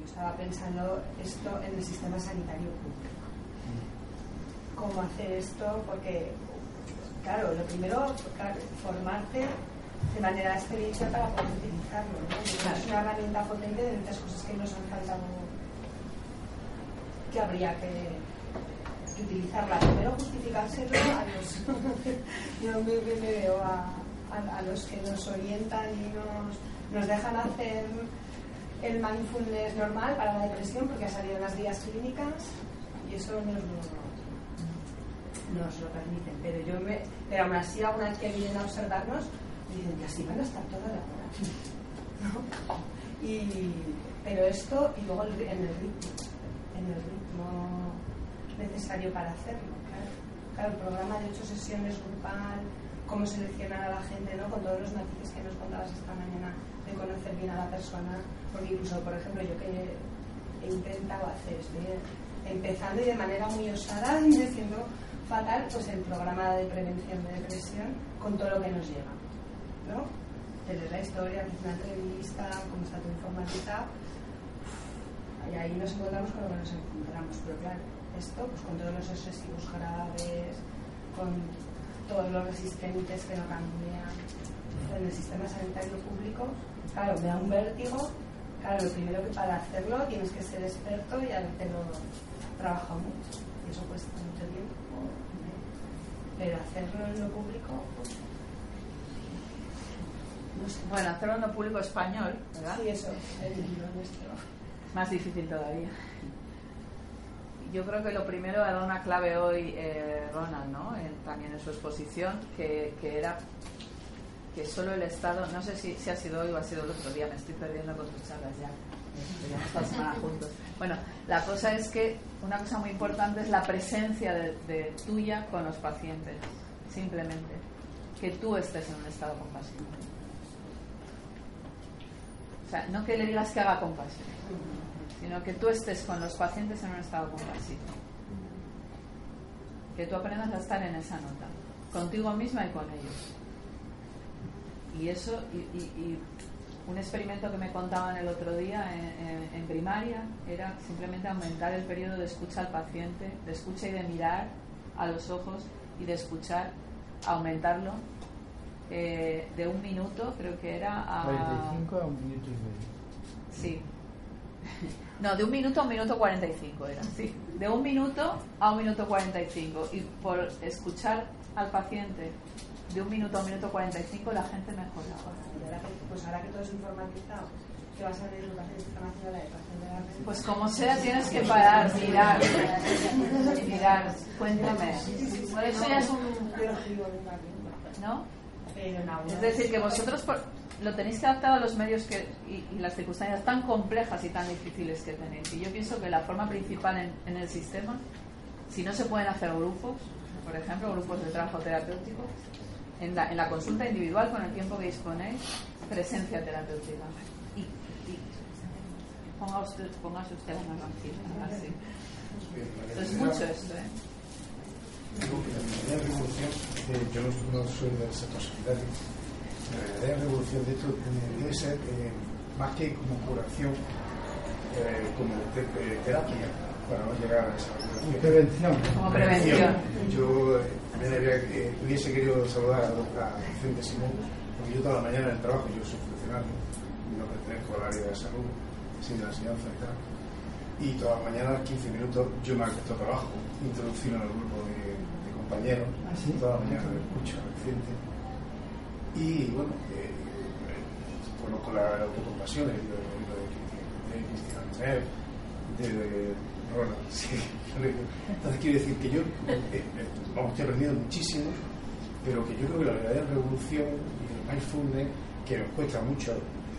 Yo estaba pensando esto en el sistema sanitario público. ¿Cómo hacer esto? Porque, claro, lo primero, formarte de manera experiencia para poder utilizarlo. Es una herramienta potente de muchas cosas que nos han faltado, que habría que, utilizarla. Primero justificárselo a los, [LAUGHS] yo me, veo a, a, los que nos orientan y nos, nos dejan hacer el mindfulness normal para la depresión porque ha salido en las guías clínicas y eso nos lo, nos lo permiten. Pero yo me, pero aún así, alguna vez que vienen a observarnos, dicen que así van a estar toda la hora. [LAUGHS] Y, pero esto, y luego en el ritmo, en el ritmo necesario para hacerlo. Claro, el programa de ocho sesiones grupal, cómo seleccionar a la gente, ¿no? con todos los matices que nos contabas esta mañana, de conocer bien a la persona, porque incluso, por ejemplo, yo que he intentado hacer, estoy empezando y de manera muy osada [LAUGHS] y siendo fatal, pues el programa de prevención de depresión con todo lo que nos lleva. ¿No? Tener la historia, hacer una entrevista, cómo está todo informatizado. Y ahí nos encontramos con lo que nos encontramos. Pero claro, esto, pues con todos los excesivos graves, con todos los resistentes que no cambian. En el sistema sanitario público, claro, me da un vértigo. Claro, lo primero que para hacerlo tienes que ser experto y habértelo trabajado mucho. Y eso cuesta mucho tiempo. Pero hacerlo en lo público, pues, bueno, hacerlo en público español, ¿verdad? Sí, eso, el nuestro. Más difícil todavía. Yo creo que lo primero ha dado una clave hoy eh, Ronald, ¿no? también en su exposición, que, que, era que solo el Estado, no sé si, si, ha sido hoy o ha sido el otro día, me estoy perdiendo con tus charlas ya. semana juntos. Bueno, la cosa es que una cosa muy importante es la presencia de, de tuya con los pacientes, simplemente. Que tú estés en un estado compasivo sea, no que le digas que haga compasión, sino que tú estés con los pacientes en un estado compasivo. Que tú aprendas a estar en esa nota, contigo misma y con ellos. Y eso, y, un experimento que me contaban el otro día en, primaria era simplemente aumentar el periodo de escucha al paciente, de escucha y de mirar a los ojos y de escuchar, aumentarlo eh, de un minuto, creo que era a... 45 a un minuto y medio. Sí. No, de un minuto a un minuto 45 era, sí. De un minuto a un minuto 45. Y por escuchar al paciente de un minuto a un minuto 45 la gente mejora. Y ahora que- Pues ahora que todo es informatizado, que vas a ver educación internacional, la educación de la red. Pues como sea tienes que parar, mirar, mirar, cuéntame. Por eso ya es un... ¿No? Es decir, que vosotros por- lo tenéis que adaptar a los medios que, y, y las circunstancias tan complejas y tan difíciles que tenéis. Y yo pienso que la forma principal en, en el sistema, si no se pueden hacer grupos, por ejemplo, grupos de trabajo terapéutico, en la, en la consulta individual con el tiempo que disponéis, presencia terapéutica. Y, y ponga usted, póngase usted la mano así. Es mucho esto, ¿eh? La revolución, eh, yo no, no soy del sector sanitario, la verdadera revolución de esto debe ser eh, más que como curación, eh, como te- terapia para no llegar a esa. Prevención. Como prevención. Yo eh, también hubiese querido saludar a, a Vicente Simón, porque yo toda la mañana en el trabajo, yo soy funcionario, no pertenezco al área de la salud, soy de la enseñanza y tal. Y toda la mañana, 15 minutos, yo me acto trabajo, introducido en el grupo de, de compañeros, ¿Ah, sí? toda la mañana le escucho a Vicente. Y bueno, eh, eh, conozco la, la autocompasión, libro de, de Cristina Andrés, de, de Ronald, [LAUGHS] sí. Entonces quiero decir que yo, eh, eh, vamos, estoy aprendiendo muchísimo, pero que yo creo que la verdadera revolución y el mindfulness, que nos cuesta mucho,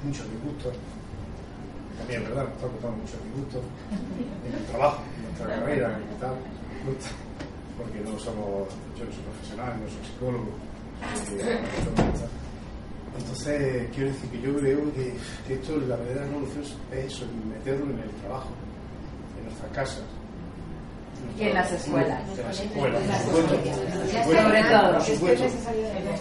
muchos disgustos, también es verdad, nos está costando muchos disgustos en el trabajo, en nuestra carrera, y tal, cuesta, porque no somos, yo no soy profesional, no soy psicólogo, no soy economista. entonces quiero decir que yo creo que, que esto, la verdadera revolución es eso, meterlo en el trabajo, en nuestras casas. Y en las escuelas. En las escuelas, Sobre todo.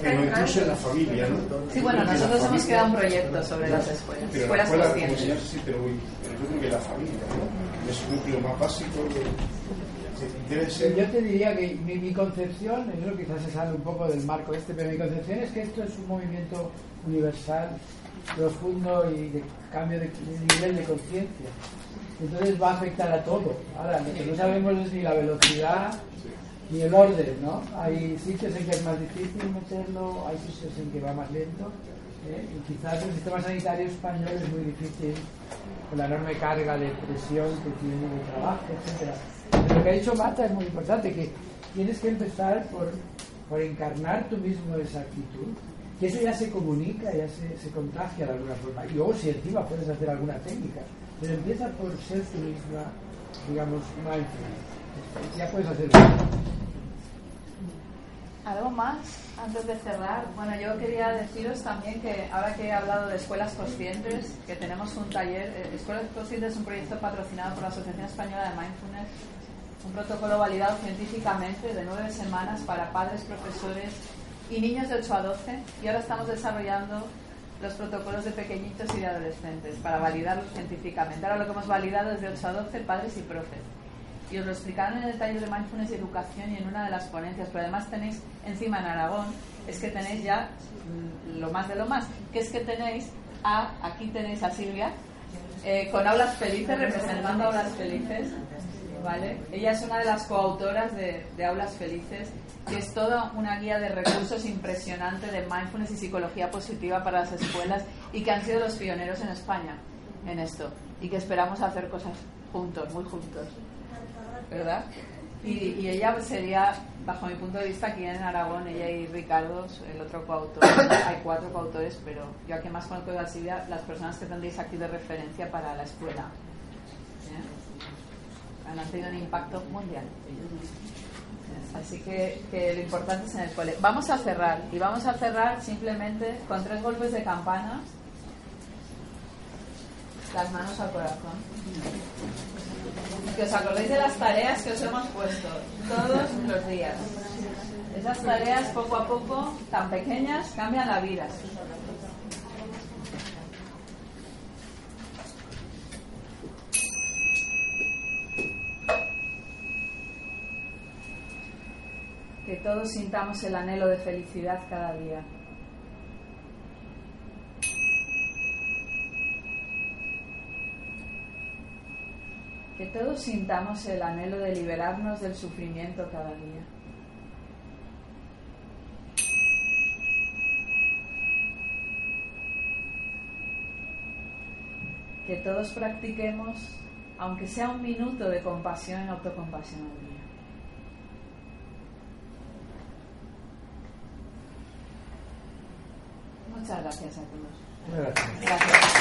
Pero incluso en la familia, ¿no? Sí, bueno, nosotros hemos creado un proyecto sobre las escuelas. Pero Escuelas conscientes. sí, pero, yo creo que la familia, ¿no? Es un núcleo más básico. de- ser. Yo te diría que mi, mi concepción, eso quizás se sale un poco del marco este, pero mi concepción es que esto es un movimiento universal, profundo y de cambio de, de nivel de conciencia. Entonces va a afectar a todo. Ahora, lo que no sabemos es ni la velocidad ni el orden, ¿no? Hay sitios en que es más difícil meterlo, hay sitios en que va más lento. ¿eh? Y quizás el sistema sanitario español es muy difícil con la enorme carga de presión que tiene de trabajo, etcétera. Pero lo que ha dicho Marta es muy importante, que tienes que empezar por, por encarnar tú mismo esa actitud, que eso ya se comunica, ya se, se contagia de alguna forma. Y luego si encima puedes hacer alguna técnica, pero empieza por ser tú misma, digamos, mindful. Ya puedes hacer ¿Algo más antes de cerrar? Bueno, yo quería deciros también que ahora que he hablado de escuelas conscientes, que tenemos un taller, eh, Escuelas Conscientes es un proyecto patrocinado por la Asociación Española de Mindfulness, un protocolo validado científicamente de nueve semanas para padres, profesores y niños de 8 a 12 y ahora estamos desarrollando los protocolos de pequeñitos y de adolescentes para validarlos científicamente. Ahora lo que hemos validado es de 8 a 12 padres y profes y os lo explicaron en el taller de mindfulness y educación y en una de las ponencias, pero además tenéis encima en Aragón, es que tenéis ya mm, lo más de lo más, que es que tenéis a, aquí tenéis a Silvia, eh, con Aulas Felices, representando Aulas Felices, ¿vale? Ella es una de las coautoras de, de Aulas Felices, que es toda una guía de recursos impresionante de mindfulness y psicología positiva para las escuelas y que han sido los pioneros en España en esto y que esperamos hacer cosas juntos, muy juntos. ¿verdad? Y, y ella sería, bajo mi punto de vista, aquí en Aragón, ella y Ricardo, el otro coautor. Hay cuatro coautores, pero yo aquí más conozco a Silvia, las personas que tendréis aquí de referencia para la escuela. Han tenido un impacto mundial. Así que, que lo importante es en el cole. Vamos a cerrar, y vamos a cerrar simplemente con tres golpes de campana. Las manos al corazón que os acordéis de las tareas que os hemos puesto todos los días. Esas tareas poco a poco, tan pequeñas, cambian la vida. que todos sintamos el anhelo de felicidad cada día. Que todos sintamos el anhelo de liberarnos del sufrimiento cada día. Que todos practiquemos, aunque sea un minuto de compasión, autocompasión. Muchas gracias a todos. Gracias. gracias.